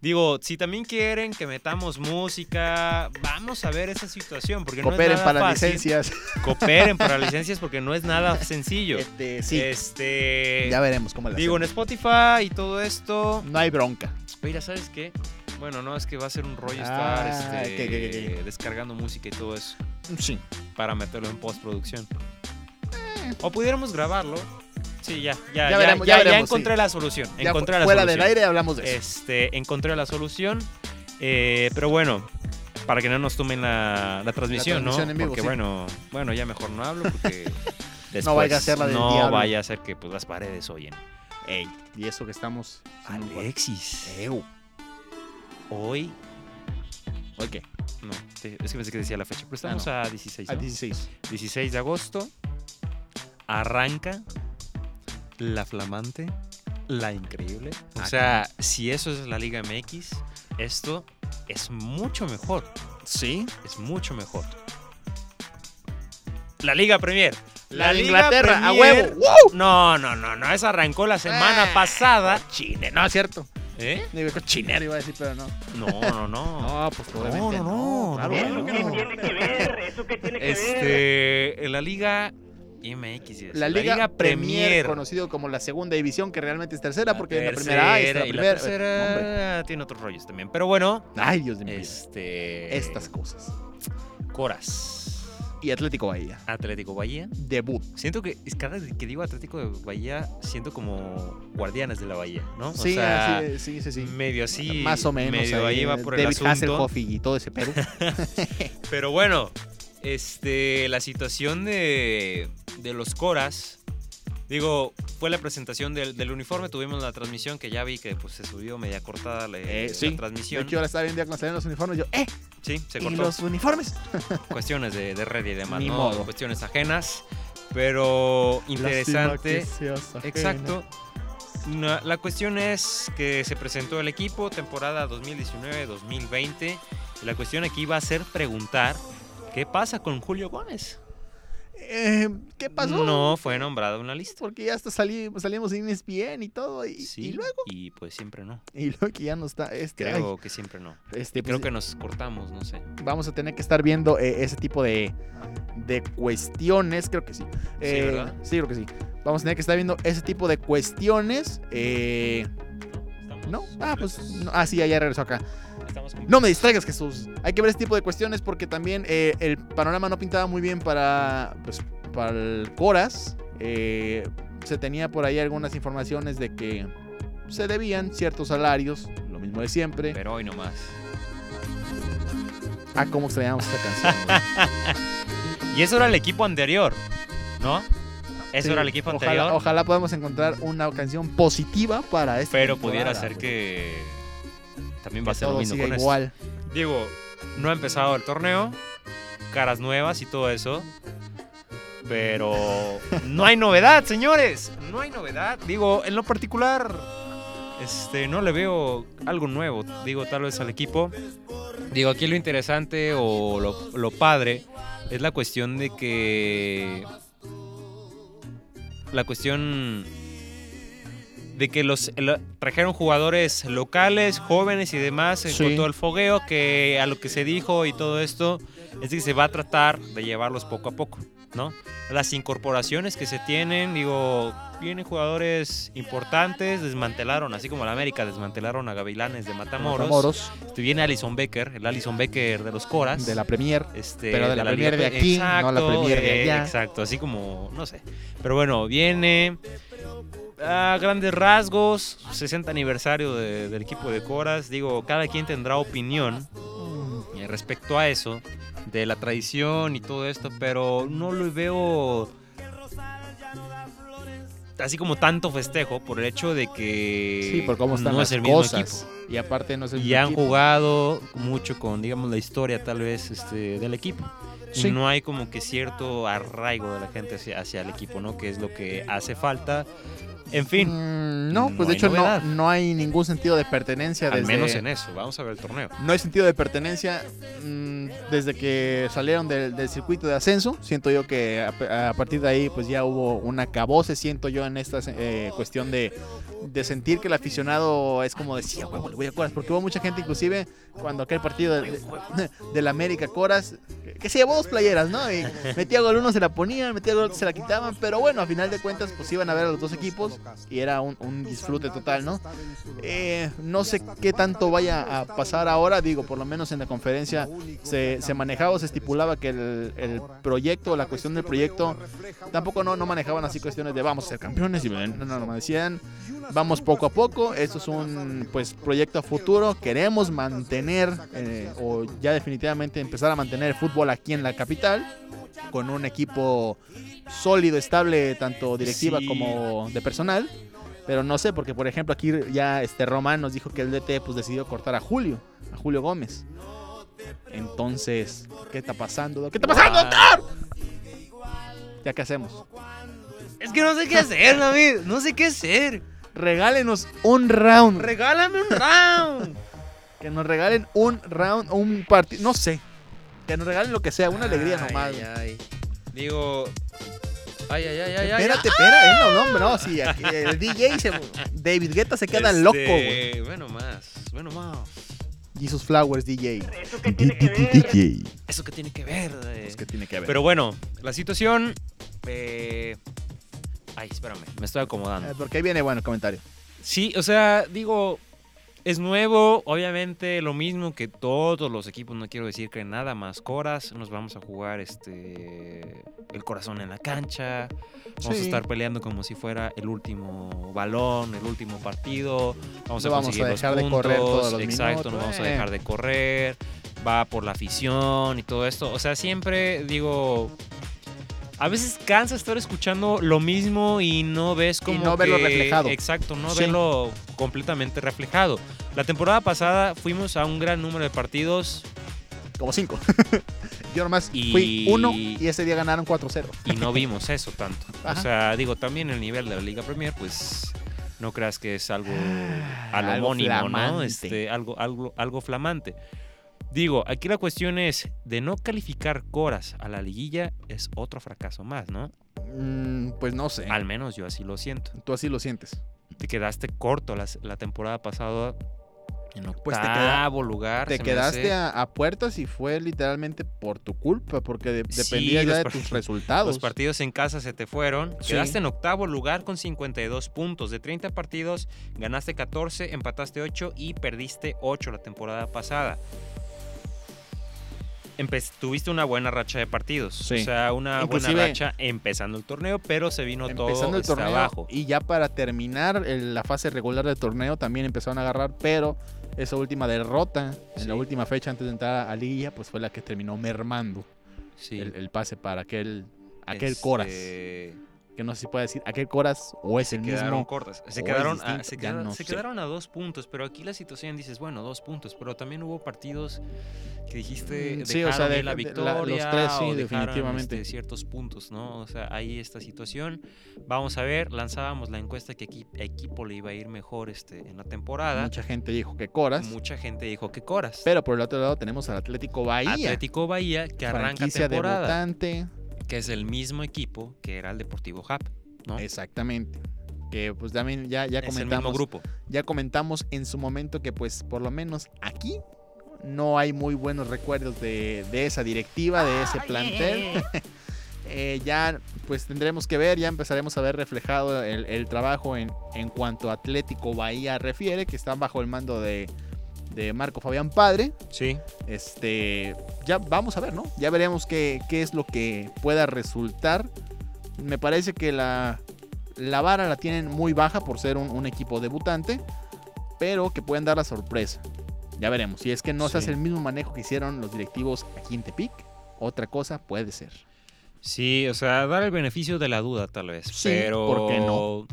Speaker 1: Digo, si también quieren que metamos música, vamos a ver esa situación, porque
Speaker 2: Cooperen
Speaker 1: no es nada
Speaker 2: para
Speaker 1: fácil.
Speaker 2: licencias.
Speaker 1: Cooperen para licencias porque no es nada sencillo.
Speaker 2: Este, sí,
Speaker 1: Este,
Speaker 2: ya veremos cómo le
Speaker 1: digo, en. Spotify y todo esto.
Speaker 2: No hay bronca.
Speaker 1: Mira, ¿sabes qué? Bueno, no, es que va a ser un rollo
Speaker 2: Ah,
Speaker 1: estar este,
Speaker 2: ¿qué, qué, qué, qué?
Speaker 1: descargando música y todo eso
Speaker 2: Sí.
Speaker 1: para meterlo en postproducción. O pudiéramos grabarlo. Sí, ya, ya,
Speaker 2: Ya veremos,
Speaker 1: ya,
Speaker 2: ya veremos,
Speaker 1: encontré
Speaker 2: sí.
Speaker 1: la solución. Encontré la
Speaker 2: fuera
Speaker 1: solución.
Speaker 2: del aire hablamos de eso.
Speaker 1: Este, encontré la solución. Eh, pero bueno, para que no nos tomen la, la transmisión,
Speaker 2: transmisión
Speaker 1: ¿no?
Speaker 2: en vivo,
Speaker 1: porque
Speaker 2: sí.
Speaker 1: bueno, bueno, ya mejor no hablo porque después
Speaker 2: No vaya a ser la del
Speaker 1: no
Speaker 2: diablo.
Speaker 1: vaya a ser que pues las paredes oyen.
Speaker 2: Ey, y eso que estamos.
Speaker 1: Alexis,
Speaker 2: Ew.
Speaker 1: hoy
Speaker 2: ¿Hoy qué?
Speaker 1: no, es que pensé que decía la fecha, pero estamos
Speaker 2: Ah,
Speaker 1: a 16,
Speaker 2: A
Speaker 1: ¿no?
Speaker 2: 16.
Speaker 1: 16 de agosto arranca la flamante, la increíble. O
Speaker 2: Ah,
Speaker 1: sea, si eso es la Liga MX, esto es mucho mejor.
Speaker 2: Sí.
Speaker 1: Es mucho mejor. La Liga Premier.
Speaker 2: La, de
Speaker 1: Liga
Speaker 2: Inglaterra, a
Speaker 1: Premier-
Speaker 2: huevo. ¡Woo!
Speaker 1: No, no, no, no. Esa arrancó la semana
Speaker 2: Ah,
Speaker 1: pasada.
Speaker 2: Chine, no es cierto.
Speaker 1: ¿Eh?
Speaker 2: Digo, chinero iba a decir, pero no.
Speaker 1: No, no, no.
Speaker 2: No, pues probablemente
Speaker 1: no,
Speaker 2: no.
Speaker 1: no,
Speaker 2: claro
Speaker 1: no,
Speaker 2: que
Speaker 3: ¿Eso
Speaker 2: no.
Speaker 3: qué tiene que ver? ¿Eso qué tiene que ver?
Speaker 1: Este, en la Liga MX.
Speaker 2: La Liga, Premier, conocido como la segunda división, que realmente es tercera, porque en la primera está la
Speaker 1: y la tercera
Speaker 2: Hombre.
Speaker 1: tiene otros rollos también. Pero bueno,
Speaker 2: Ay, Dios vida.
Speaker 1: este.
Speaker 2: Estas cosas.
Speaker 1: Coras.
Speaker 2: Y Atlético Bahía.
Speaker 1: Atlético Bahía.
Speaker 2: Debut.
Speaker 1: Siento que cada vez que digo Atlético de Bahía, siento como guardianes de la Bahía, ¿no?
Speaker 2: Sí,
Speaker 1: o sea,
Speaker 2: así, sí, sí, sí.
Speaker 1: medio así.
Speaker 2: Más o menos.
Speaker 1: Medio ahí, va por el
Speaker 2: David
Speaker 1: asunto.
Speaker 2: Hasselhoff y todo ese Perú.
Speaker 1: Pero bueno, este, la situación de, de los Coras. Digo, fue la presentación del, del uniforme, tuvimos la transmisión que ya vi que pues, se subió media cortada la,
Speaker 2: Eh,
Speaker 1: la
Speaker 2: sí.
Speaker 1: transmisión.
Speaker 2: Yo ahora estaba viendo cuando salían los uniformes. Yo, ¡eh!
Speaker 1: Sí, se
Speaker 2: ¿Y
Speaker 1: cortó.
Speaker 2: los uniformes?
Speaker 1: Cuestiones de, de red y demás,
Speaker 2: Ni
Speaker 1: ¿no?
Speaker 2: modo.
Speaker 1: Cuestiones ajenas, pero interesante. Exacto. La cuestión es que se presentó el equipo, temporada 2019-2020. y La cuestión aquí va a ser preguntar qué pasa con Julio Gómez.
Speaker 2: Eh, ¿Qué pasó?
Speaker 1: No fue nombrado en la lista.
Speaker 2: Porque ya hasta salí, salimos en ESPN y todo. Y,
Speaker 1: Sí,
Speaker 2: y luego.
Speaker 1: y pues siempre no.
Speaker 2: Y luego que ya no está. Este, ay,
Speaker 1: Creo que siempre no.
Speaker 2: este,
Speaker 1: Creo
Speaker 2: pues,
Speaker 1: que nos cortamos, no sé.
Speaker 2: vamos a tener que estar viendo eh, ese tipo de, de cuestiones. Creo que sí. Eh,
Speaker 1: ¿verdad?
Speaker 2: sí, creo que sí. Vamos a tener que estar viendo ese tipo de cuestiones. eh, ¿No? Ah, pues. no, ah, sí, ya regresó acá.
Speaker 1: Estamos
Speaker 2: No me distraigas, Jesús. Hay que ver ese tipo de cuestiones porque también eh, el panorama no pintaba muy bien para, pues, para el Coras. Eh, se tenía por ahí algunas informaciones de que se debían ciertos salarios, lo mismo de siempre.
Speaker 1: Pero hoy nomás.
Speaker 2: Ah, cómo extrañamos esta canción.
Speaker 1: Y eso era el equipo anterior, ¿no? Eso
Speaker 2: Sí,
Speaker 1: era el equipo
Speaker 2: ojalá,
Speaker 1: anterior.
Speaker 2: Ojalá podamos encontrar una canción positiva para este.
Speaker 1: Pero pudiera ser que también va a ser lo mismo con esto.
Speaker 2: igual.
Speaker 1: Digo, no ha empezado el torneo, caras nuevas y todo eso. Pero no hay novedad, señores. No hay novedad. Digo, en lo particular, este, no le veo algo nuevo, digo, tal vez al equipo. Digo, aquí lo interesante o lo, lo padre es la cuestión de que... La cuestión de que los trajeron jugadores locales, jóvenes y demás, eh, con todo el fogueo, que a lo que se dijo y todo esto, es que se va a tratar de llevarlos poco a poco, ¿no? Las incorporaciones que se tienen, digo, vienen jugadores importantes, desmantelaron, así como la América desmantelaron a Gavilanes de Matamoros. Matamoros. Este, viene Alison Becker, el Alison Becker de los Coras.
Speaker 2: De la Premier. Este, pero de, la, Premier de aquí,
Speaker 1: exacto,
Speaker 2: no la Premier de allá.
Speaker 1: exacto, así como, no sé. Pero bueno, viene a grandes rasgos, 60 aniversario del equipo de Coras. Digo, cada quien tendrá opinión mm. respecto a eso, de la tradición y todo esto, pero no lo veo así como tanto festejo por el hecho de que
Speaker 2: sí, por cómo están no es el mismo equipo. Y aparte no es el
Speaker 1: Y han jugado mucho con, digamos, la historia tal vez este, del equipo. Sí. No hay como que cierto arraigo de la gente hacia, hacia el equipo, ¿no? Que es lo que hace falta. En fin.
Speaker 2: Mm, no, pues de hecho no, no, hay ningún sentido de pertenencia.
Speaker 1: Al menos en eso, vamos a ver el torneo.
Speaker 2: No hay sentido de pertenencia mm, desde que salieron del, circuito de ascenso. Siento yo que a, partir de ahí pues ya hubo una cabose, siento yo en esta eh, cuestión de, de, sentir que el aficionado es como decía, huevo, le voy a Coras. Porque hubo mucha gente inclusive cuando aquel partido de, la América Coras, que, se llevó dos playeras, ¿no? Y metía gol uno, se la ponían, metía gol, se la quitaban. Pero bueno, a final de cuentas pues iban a ver a los dos equipos y era un, disfrute total, ¿no? Eh, no sé qué tanto vaya a pasar ahora, digo, por lo menos en la conferencia se, manejaba o se estipulaba que el, proyecto, la cuestión del proyecto, tampoco no, no manejaban así cuestiones de vamos a ser campeones, y no, no, no, decían vamos poco a poco, esto es un pues proyecto a futuro, queremos mantener eh, o ya definitivamente empezar a mantener el fútbol aquí en la capital con un equipo sólido, estable, tanto directiva como de personal. Pero no sé, porque por ejemplo aquí ya este Román nos dijo que el DT pues decidió cortar a Julio, a Julio Gómez. Entonces, ¿qué está pasando? ¿Qué está pasando, doctor? ¿Ya qué hacemos?
Speaker 1: Es que no sé qué hacer, David. No sé qué hacer.
Speaker 2: Regálenos un round.
Speaker 1: Regálame un round.
Speaker 2: que nos regalen un round, un partido. No sé. Que nos regalen lo que sea, una alegría nomás.
Speaker 1: Digo, Ay, ay, ay, ay.
Speaker 2: Espérate, espérate. No, no, no, sí, el DJ, se, David Guetta se queda este, loco, güey.
Speaker 1: Bueno, más, bueno, más.
Speaker 2: Jesus Flowers, DJ.
Speaker 3: Eso que tiene que ver. DJ.
Speaker 1: Eso que tiene que ver.
Speaker 2: Eso que tiene que ver.
Speaker 1: Pero bueno, la situación. Eh... Ay, espérame, me estoy acomodando.
Speaker 2: Eh, porque ahí viene bueno el comentario.
Speaker 1: Sí, o sea, digo, es nuevo, obviamente lo mismo que todos los equipos, no quiero decir que nada más coras, nos vamos a jugar este el corazón en la cancha, vamos a estar peleando como si fuera el último balón, el último partido, vamos a conseguir dejar de correr todos los exacto, no vamos a dejar de correr, va por la afición y todo esto, o sea, siempre digo, a veces cansa estar escuchando lo mismo y no ves como.
Speaker 2: Y no verlo reflejado.
Speaker 1: Exacto, no verlo completamente reflejado. La temporada pasada fuimos a un gran número de partidos.
Speaker 2: Como cinco. Yo nomás fui uno y ese día ganaron 4-0.
Speaker 1: Y no vimos eso tanto. O sea, digo, también el nivel de la Liga Premier, pues no creas que es algo ah, algo ¿no? Este, algo, algo, algo flamante. Digo, aquí la cuestión es, de no calificar Coras a la liguilla es otro fracaso más, ¿no?
Speaker 2: Mm, pues no sé.
Speaker 1: Al menos yo así lo siento.
Speaker 2: Tú así lo sientes.
Speaker 1: Te quedaste corto la, temporada pasada en pues octavo lugar.
Speaker 2: Te quedaste a, puertas y fue literalmente por tu culpa, porque dependía ya de tus resultados.
Speaker 1: Los partidos en casa se te fueron. Quedaste en octavo lugar con 52 puntos. De 30 partidos, ganaste 14, empataste 8 y perdiste 8 la temporada pasada tuviste una buena racha de partidos. O sea, una buena racha empezando el torneo, pero se vino todo el torneo abajo.
Speaker 2: Y ya para terminar la fase regular del torneo también empezaron a agarrar, pero esa última derrota en la última fecha antes de entrar a Liga, pues fue la que terminó mermando el, pase para aquel, aquel este, Coras. Que no sé si puede decir aquel Coras o es el
Speaker 1: quedaron
Speaker 2: mismo.
Speaker 1: cortas. Se quedaron, a, se, quedaron,
Speaker 2: no
Speaker 1: se
Speaker 2: sé.
Speaker 1: quedaron a dos puntos, pero aquí la situación dices, bueno, dos puntos, pero también hubo partidos que dijiste
Speaker 2: Mm, sí, o sea,
Speaker 1: ahí
Speaker 2: de-
Speaker 1: la
Speaker 2: la-
Speaker 1: victoria
Speaker 2: los tres, sí,
Speaker 1: o dejaron,
Speaker 2: definitivamente.
Speaker 1: este, ciertos puntos, ¿no? O sea, ahí esta situación. Vamos a ver, lanzábamos la encuesta que equi- equipo le iba a ir mejor este, en la temporada.
Speaker 2: Mucha gente dijo que Coras.
Speaker 1: Mucha gente dijo que Coras.
Speaker 2: Pero por el otro lado tenemos al Atlético Bahía.
Speaker 1: Atlético Bahía, que arranca
Speaker 2: franquicia
Speaker 1: temporada,
Speaker 2: debutante.
Speaker 1: Que es el mismo equipo que era el Deportivo Hub, ¿no?
Speaker 2: Exactamente. Que pues también ya, ya
Speaker 1: es el mismo
Speaker 2: comentamos.
Speaker 1: grupo.
Speaker 2: Ya comentamos en su momento que pues por lo menos aquí no hay muy buenos recuerdos de, de esa directiva, de ese plantel. Eh, ya pues tendremos que ver, ya empezaremos a ver reflejado el, el trabajo en, en cuanto a Atlético Bahía refiere, que están bajo el mando de, de Marco Fabián Padre.
Speaker 1: Sí.
Speaker 2: Este, ya vamos a ver, ¿no? Ya veremos qué, qué es lo que pueda resultar. Me parece que la, la vara la tienen muy baja por ser un, un equipo debutante, pero que pueden dar la sorpresa. Ya veremos. Si es que no se hace el mismo manejo que hicieron los directivos aquí en Tepic, otra cosa puede ser.
Speaker 1: Sí, o sea, dar el beneficio de la duda tal vez,
Speaker 2: Sí,
Speaker 1: pero...
Speaker 2: ¿por qué no?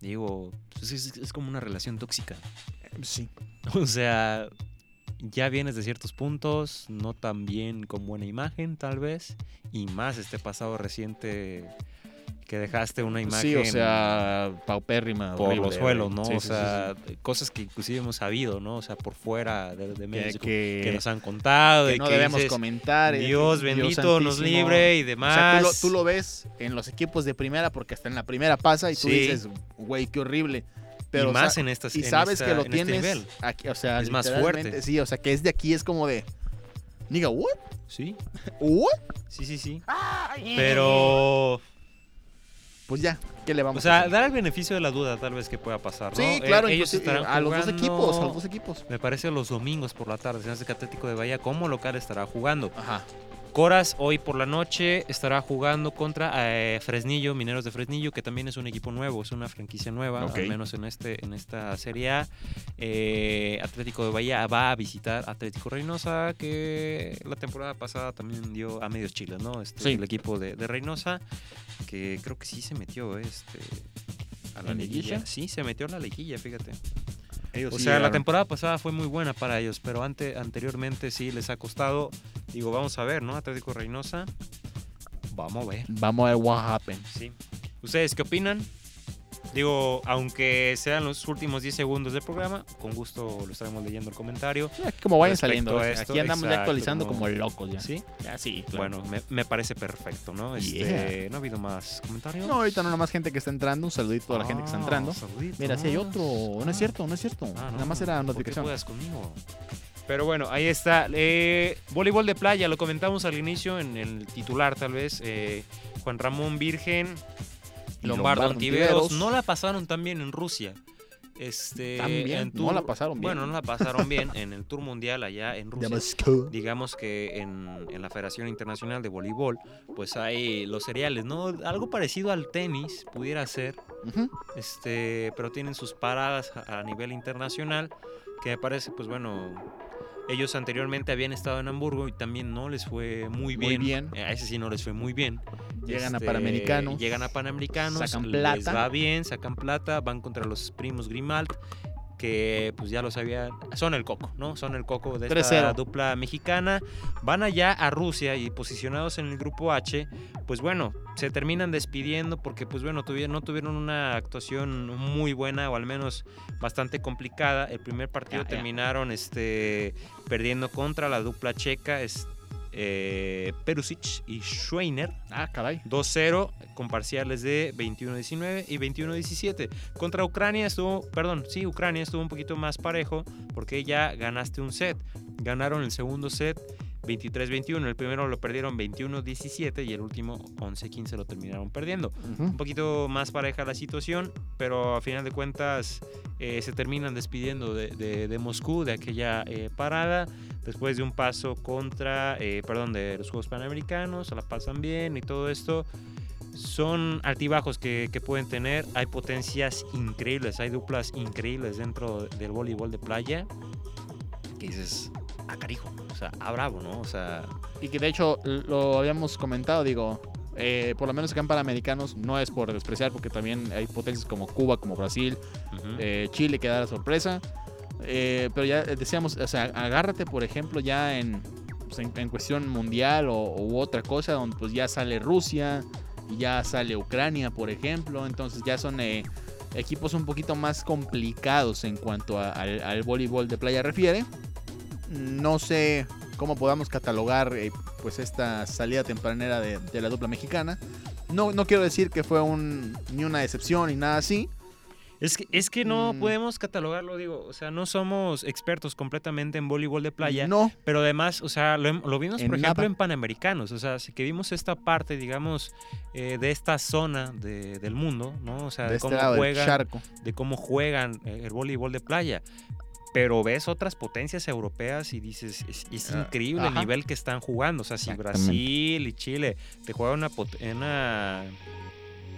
Speaker 1: Digo, pues es, es como una relación tóxica.
Speaker 2: Sí.
Speaker 1: O sea, ya vienes de ciertos puntos, no tan bien con buena imagen tal vez, y más este pasado reciente que dejaste una imagen
Speaker 2: Sí, o sea, paupérrima.
Speaker 1: por
Speaker 2: horrible,
Speaker 1: los suelos, ¿no?
Speaker 2: Sí,
Speaker 1: o
Speaker 2: sí, sí,
Speaker 1: sea, cosas que inclusive hemos sabido, ¿no? O sea, por fuera de, medios
Speaker 2: Que,
Speaker 1: nos han contado
Speaker 2: que
Speaker 1: y
Speaker 2: no
Speaker 1: que
Speaker 2: debemos
Speaker 1: dices,
Speaker 2: comentar. eh,
Speaker 1: Dios bendito nos
Speaker 2: santísimo.
Speaker 1: libre y
Speaker 2: O
Speaker 1: demás.
Speaker 2: sea, tú lo, tú lo ves en los equipos de primera porque hasta en la primera pasa y tú dices, güey, qué horrible. Pero
Speaker 1: y más
Speaker 2: sa-
Speaker 1: en estas
Speaker 2: y sabes
Speaker 1: esta-
Speaker 2: que lo
Speaker 1: este
Speaker 2: tienes
Speaker 1: nivel.
Speaker 2: aquí, o sea,
Speaker 1: Es más fuerte.
Speaker 2: Sí, o sea, que es de aquí es como de Diga, what?
Speaker 1: Sí,
Speaker 2: What?
Speaker 1: sí, sí, sí. Pero,
Speaker 2: Pues ya, ¿qué le vamos
Speaker 1: o sea,
Speaker 2: a hacer?
Speaker 1: dar el beneficio de la duda tal vez que pueda pasar, ¿no?
Speaker 2: Sí,
Speaker 1: Eh,
Speaker 2: claro,
Speaker 1: ellos
Speaker 2: inclusive,
Speaker 1: estarán
Speaker 2: a los dos equipos, a los dos equipos.
Speaker 1: Me parece los domingos por la tarde. Me hace que Atlético de Bahía como local estará jugando.
Speaker 2: Ajá.
Speaker 1: Coras hoy por la noche estará jugando contra eh, Fresnillo, Mineros de Fresnillo, que también es un equipo nuevo, es una franquicia nueva, al menos en este en esta Serie A. Eh, Atlético de Bahía va a visitar Atlético Reynosa, que la temporada pasada también dio a medios chiles, ¿no? Este,
Speaker 2: Sí.
Speaker 1: El equipo de, de Reynosa, que creo que sí se metió este, a la
Speaker 2: ¿En
Speaker 1: liguilla.
Speaker 2: liguilla?
Speaker 1: Sí, se metió a la liguilla, fíjate.
Speaker 2: Ellos
Speaker 1: O
Speaker 2: sí
Speaker 1: sea, la temporada pasada fue muy buena para ellos, pero ante, anteriormente sí les ha costado. Digo, vamos a ver, ¿no? Atlético Reynosa. Vamos a ver.
Speaker 2: Vamos a ver what happened.
Speaker 1: Sí. ¿Ustedes qué opinan? Digo, aunque sean los últimos 10 segundos del programa, con gusto lo estaremos leyendo el comentario.
Speaker 2: Aquí como vayan saliendo.
Speaker 1: esto,
Speaker 2: Aquí andamos ya actualizando
Speaker 1: como-
Speaker 2: como locos ya.
Speaker 1: ¿Sí?
Speaker 2: Ya, sí, claro.
Speaker 1: Bueno, me, me parece perfecto, ¿no? Este, ¿No ha habido más comentarios?
Speaker 2: No, ahorita no nada más gente que está entrando. Un saludito a la gente que está
Speaker 1: Ah,
Speaker 2: entrando.
Speaker 1: saluditos.
Speaker 2: Mira, si hay otro. No es cierto, no es cierto.
Speaker 1: Ah,
Speaker 2: nada más era
Speaker 1: ¿por qué
Speaker 2: notificación.
Speaker 1: conmigo? Pero bueno, ahí está. Eh, voleibol de playa, lo comentamos al inicio en el titular tal vez. eh, Juan Ramón Virgen, Lombardo,
Speaker 2: Lombardo
Speaker 1: Antiveros. No la pasaron tan bien en Rusia. Este,
Speaker 2: Tan bien,
Speaker 1: en
Speaker 2: no la pasaron bien.
Speaker 1: Bueno, no la pasaron bien en el Tour Mundial allá en Rusia. Digamos que en, en la Federación Internacional de Voleibol, pues hay los cereales, ¿no? Algo parecido al tenis pudiera ser, este, pero tienen sus paradas a, a nivel internacional, que me parece, pues bueno, ellos anteriormente habían estado en Hamburgo y también no les fue muy
Speaker 2: Muy
Speaker 1: bien.
Speaker 2: bien.
Speaker 1: Eh, A ese sí no les fue muy bien.
Speaker 2: Llegan a
Speaker 1: Este,
Speaker 2: Panamericanos.
Speaker 1: Llegan a Panamericanos,
Speaker 2: Sacan
Speaker 1: les
Speaker 2: plata.
Speaker 1: va bien, sacan plata, van contra los primos Grimald, que pues ya lo sabían, son el coco, ¿no? Son el coco de esta
Speaker 2: 3-0.
Speaker 1: dupla mexicana. Van allá a Rusia y posicionados en el grupo H, pues bueno, se terminan despidiendo porque pues bueno, tuvieron, no tuvieron una actuación muy buena o al menos bastante complicada. El primer partido terminaron este, perdiendo contra la dupla checa, es, eh, Perusic y Schweiner.
Speaker 2: Ah, caray.
Speaker 1: 2-0 con parciales de 21-19 y 21-17. Contra Ucrania estuvo, perdón, sí, Ucrania estuvo un poquito más parejo porque ya ganaste un set. Ganaron el segundo set 23-21, el primero lo perdieron 21-17 y el último 11-15 lo terminaron perdiendo. Un poquito más pareja la situación, pero a final de cuentas eh, se terminan despidiendo de, de- de Moscú, de aquella eh, parada, después de un paso contra, eh, perdón, de los Juegos Panamericanos, se la pasan bien y todo esto. Son altibajos que, que pueden tener, hay potencias increíbles, hay duplas increíbles dentro del voleibol de playa, que dices, a carijo, o sea, a bravo, ¿no? O sea,
Speaker 2: Y que de hecho lo habíamos comentado, digo, eh, por lo menos acá en Panamericanos, no es por despreciar, porque también hay potencias como Cuba, como Brasil, eh, Chile que da la sorpresa. Eh, pero ya decíamos, o sea, agárrate, por ejemplo, ya en, pues, en, cuestión mundial o, u otra cosa, donde pues ya sale Rusia, y ya sale Ucrania, por ejemplo. Entonces ya son equipos un poquito más complicados en cuanto al, al voleibol de playa refiere. No sé cómo podamos catalogar eh, pues esta salida tempranera de, la dupla mexicana. No, no quiero decir que fue un, ni una decepción ni nada así.
Speaker 1: Es que, es que no mm. podemos catalogarlo, digo, o sea, no somos expertos completamente en voleibol de playa. No. Pero además, o sea, lo, vimos, por ejemplo, en Panamericanos. O sea, que vimos esta parte, digamos, eh, de esta zona del mundo, ¿no? O sea, de, este cómo juegan, de cómo juegan eh, el voleibol de playa pero ves otras potencias europeas y dices, es, ah, increíble el nivel que están jugando. O sea, si Brasil y Chile te juegan una, una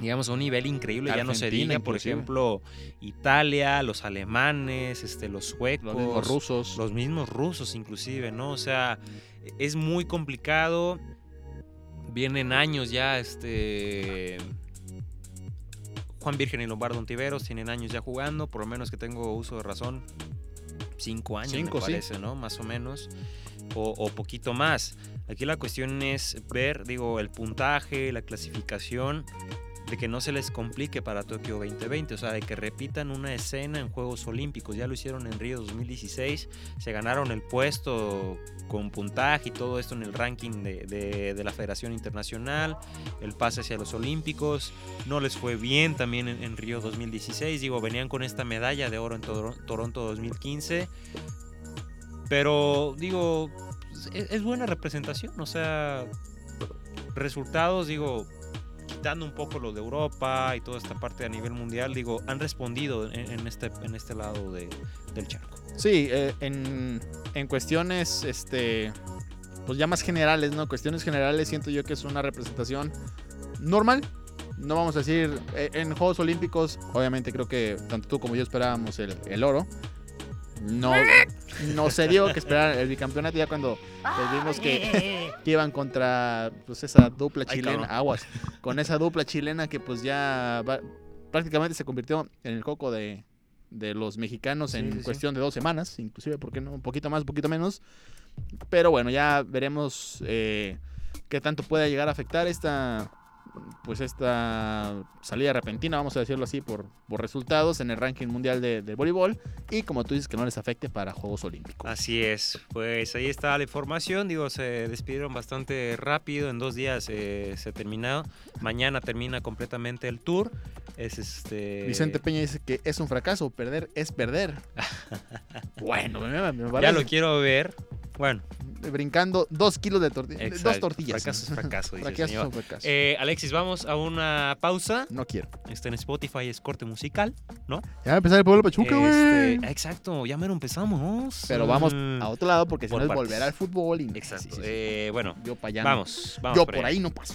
Speaker 1: digamos, a un nivel increíble, ya no se diga, por ejemplo, Italia, los alemanes, este, los suecos, los
Speaker 2: mismos rusos.
Speaker 1: Los mismos rusos inclusive, ¿no? O sea, es muy complicado. Vienen años ya, este... Juan Virgen y Lombardo Ontiveros tienen años ya jugando, por lo menos que tengo uso de razón, cinco años, me parece, ¿no? Más o menos, o, poquito más. Aquí la cuestión es ver, digo, el puntaje, la clasificación, de que no se les complique para Tokio 2020, o sea, de que repitan una escena en Juegos Olímpicos. Ya lo hicieron en Río 2016, se ganaron el puesto con puntaje y todo esto en el ranking de, la Federación Internacional, el pase hacia los Olímpicos. No les fue bien también en, Río 2016, digo, venían con esta medalla de oro en Toronto 2015. Pero digo, es, es buena representación, o sea, resultados, digo, quitando un poco lo de Europa y toda esta parte a nivel mundial, digo, han respondido en, este, en este lado de, del charco.
Speaker 2: Sí, eh, en, en, cuestiones, este, pues ya más generales, ¿no? Cuestiones generales siento yo que es una representación normal. No vamos a decir, eh, en Juegos Olímpicos, obviamente creo que tanto tú como yo esperábamos el, el oro. No, no se dio que esperar el bicampeonato ya cuando vimos que, iban contra pues esa dupla chilena, aguas, con esa dupla chilena que pues ya prácticamente se convirtió en el coco de, los mexicanos en cuestión de dos semanas, inclusive, ¿por qué no? Un poquito más, un poquito menos. Pero bueno, ya veremos eh, qué tanto puede llegar a afectar esta pues esta salida repentina, vamos a decirlo así, por, por resultados en el ranking mundial de, voleibol y como tú dices que no les afecte para Juegos Olímpicos.
Speaker 1: Así es, pues ahí está la información, digo, se despidieron bastante rápido, en dos días eh, se terminó, mañana termina completamente el tour. Es este...
Speaker 2: Vicente Peña dice que es un fracaso, perder es perder.
Speaker 1: bueno, Ya lo quiero ver. Bueno,
Speaker 2: brincando dos kilos de tortillas. Dos tortillas.
Speaker 1: Fracaso es fracaso, dice Eh, Alexis, vamos a una pausa.
Speaker 2: No quiero.
Speaker 1: Está en Spotify, es corte musical, ¿no?
Speaker 2: Ya va a empezar el pueblo Pachuca, güey.
Speaker 1: Este, exacto, ya me lo empezamos.
Speaker 2: Pero vamos mm. a otro lado porque si no es volver al fútbol. Y...
Speaker 1: Exacto. Eh, bueno,
Speaker 2: yo para allá.
Speaker 1: Vamos, vamos.
Speaker 2: Yo por ahí no paso.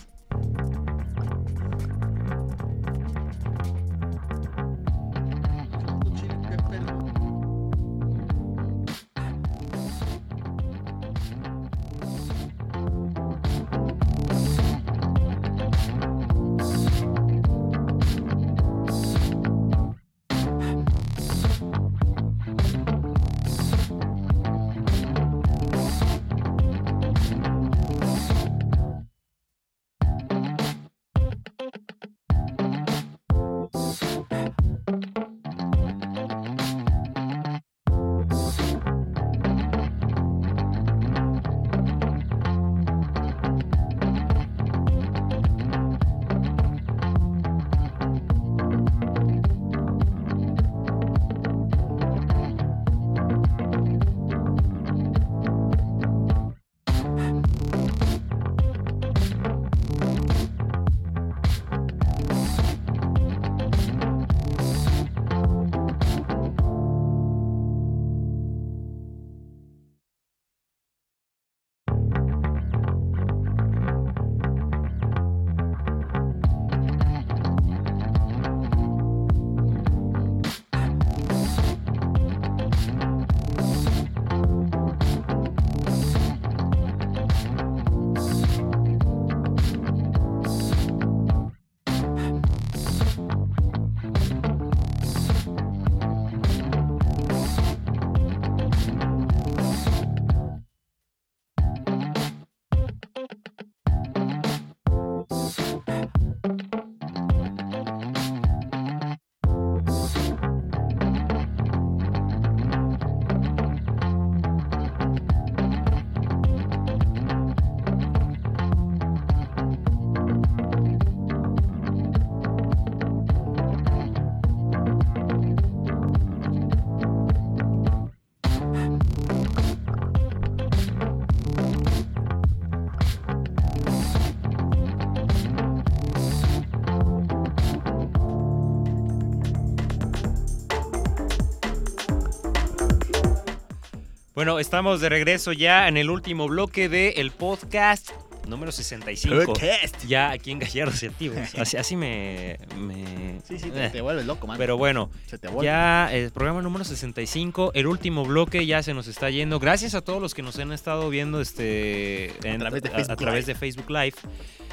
Speaker 1: Bueno, estamos de regreso ya en el último bloque del el podcast número 65.
Speaker 2: Podcast.
Speaker 1: Ya aquí en Gallardos y Activos. Así, así me, me-
Speaker 2: Sí, sí, te,
Speaker 1: eh.
Speaker 2: te vuelves loco, man.
Speaker 1: Pero bueno,
Speaker 2: se te vuelve.
Speaker 1: ya el programa número 65, el último bloque ya se nos está yendo. Gracias a todos los que nos han estado viendo este en-
Speaker 2: través de
Speaker 1: a- través de Facebook Live.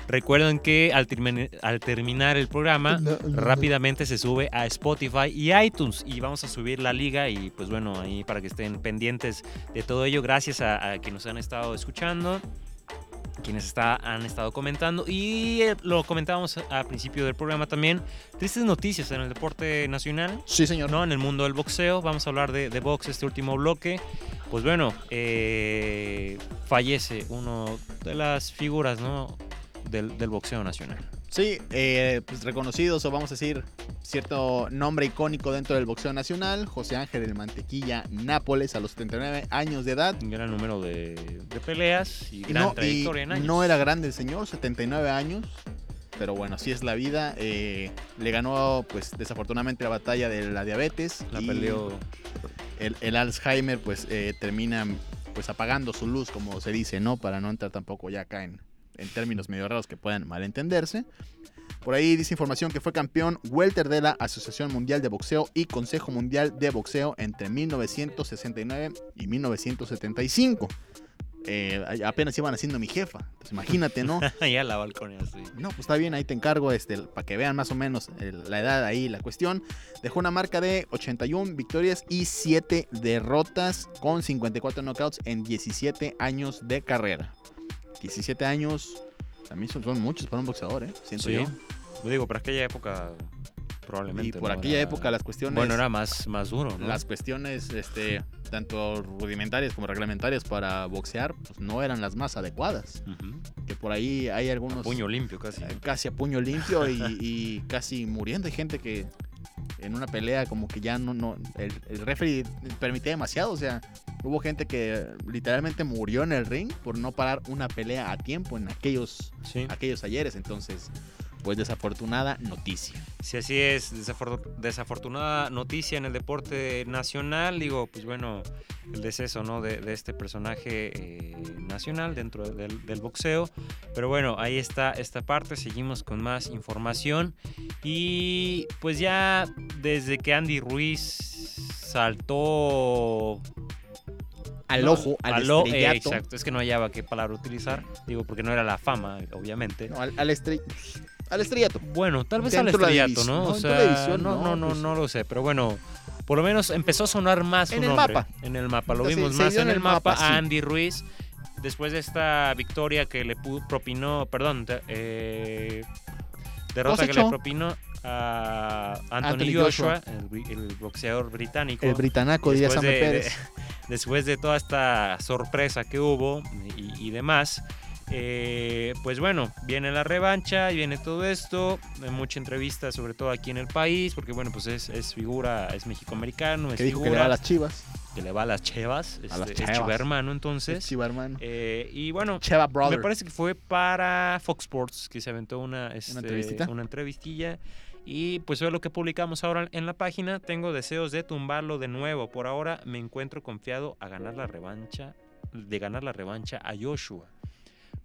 Speaker 1: Recuerden que al, termine- al terminar el programa, rápidamente se sube a Spotify y iTunes y vamos a subir la liga y pues bueno, ahí para que estén pendientes de todo ello. Gracias a, a quienes nos han estado escuchando, quienes está, han estado comentando y eh, lo comentábamos al principio del programa también. Tristes noticias en el deporte nacional.
Speaker 2: Sí, señor.
Speaker 1: ¿no? En el mundo del boxeo, vamos a hablar de, de box este último bloque. Pues bueno, eh, fallece uno de las figuras ¿no? Del, del boxeo nacional.
Speaker 2: Sí, eh, pues reconocidos o vamos a decir cierto nombre icónico dentro del boxeo nacional, José Ángel el Mantequilla Nápoles a los 79 años de edad.
Speaker 1: Un gran número de, de peleas y
Speaker 2: Y
Speaker 1: gran
Speaker 2: no, y
Speaker 1: en años.
Speaker 2: no era grande el señor, 79 años. Pero bueno, así es la vida. eh, le ganó, pues desafortunadamente, la batalla de la diabetes.
Speaker 1: La peleó.
Speaker 2: El, el Alzheimer, pues eh, termina pues apagando su luz, como se dice, ¿no? Para no entrar tampoco ya acá en, en términos medio raros que puedan malentenderse. Por ahí dice información que fue campeón welter de la Asociación Mundial de Boxeo y Consejo Mundial de Boxeo entre 1969 y 1975. Eh, apenas iban haciendo mi jefa. Imagínate, ¿no?
Speaker 1: ya la balconea, sí.
Speaker 2: No, pues está bien, ahí te encargo este, para que vean más o menos el- la edad ahí, la cuestión. Dejó una marca de 81 victorias y 7 derrotas con 54 knockouts en 17 años de carrera. 17 años, a mí son, son muchos para un boxeador, ¿eh? Siento
Speaker 1: Sí.
Speaker 2: yo.
Speaker 1: Lo digo, por aquella época
Speaker 2: Y
Speaker 1: probablemente.
Speaker 2: por
Speaker 1: no
Speaker 2: aquella
Speaker 1: era-
Speaker 2: época las cuestiones...
Speaker 1: Bueno, era más, más duro, ¿no?
Speaker 2: Las cuestiones, este, tanto rudimentarias como reglamentarias para boxear, pues no eran las más adecuadas. Que por ahí hay algunos...
Speaker 1: Puño limpio casi.
Speaker 2: eh, casi a puño limpio y, y casi muriendo. Hay gente que en una pelea como que ya no, no el, el referee permitía demasiado. O sea, hubo gente que literalmente murió en el ring por no parar una pelea a tiempo en aquellos,
Speaker 1: Sí.
Speaker 2: aquellos ayeres. Entonces, pues desafortunada noticia.
Speaker 1: Si así es, desafor- desafortunada noticia en el deporte nacional, digo, pues bueno, el deceso ¿no? de, de este personaje eh, nacional dentro del, del boxeo. Pero bueno, ahí está esta parte, seguimos con más información. Y pues ya desde que Andy Ruiz saltó
Speaker 2: Al
Speaker 1: No,
Speaker 2: ojo, al,
Speaker 1: al eh,
Speaker 2: estrellato.
Speaker 1: exacto, es que no hallaba qué palabra utilizar, digo, porque no era la fama, obviamente.
Speaker 2: No, al, al estre- al estrellato.
Speaker 1: Bueno, tal vez al
Speaker 2: Dentro
Speaker 1: estrellato, ¿no?
Speaker 2: no,
Speaker 1: O sea, no, no,
Speaker 2: no, pues.
Speaker 1: no lo sé, pero bueno, por lo menos empezó a sonar más su
Speaker 2: En el
Speaker 1: nombre.
Speaker 2: mapa.
Speaker 1: En el mapa, lo vimos más
Speaker 2: dio
Speaker 1: en el mapa, a Andy Ruiz. Después de esta victoria que le propinó, perdón, eh, derrota que le propinó a Anthony, Joshua,
Speaker 2: Joshua.
Speaker 1: El, boxeador británico.
Speaker 2: El britanaco, diría Samuel
Speaker 1: de-
Speaker 2: Pérez.
Speaker 1: de- después de toda esta sorpresa que hubo y, y demás, eh, pues bueno, viene la revancha y viene todo esto, hay mucha entrevista sobre todo aquí en el país, porque bueno, pues es, es figura, es mexicoamericano, es
Speaker 2: que dijo que le va a las chivas.
Speaker 1: que le va a las chevas,
Speaker 2: A las
Speaker 1: este, es
Speaker 2: chevas.
Speaker 1: chiva hermano
Speaker 2: Es
Speaker 1: entonces.
Speaker 2: chiva, hermano.
Speaker 1: Eh, y bueno,
Speaker 2: Cheva Brother.
Speaker 1: me parece que fue para Fox Sports que se aventó una, este,
Speaker 2: entrevistita?
Speaker 1: una entrevistilla. Y pues fue lo que publicamos ahora en la página. Tengo deseos de tumbarlo de nuevo. Por ahora me encuentro confiado a ganar la revancha, de ganar la revancha a Joshua.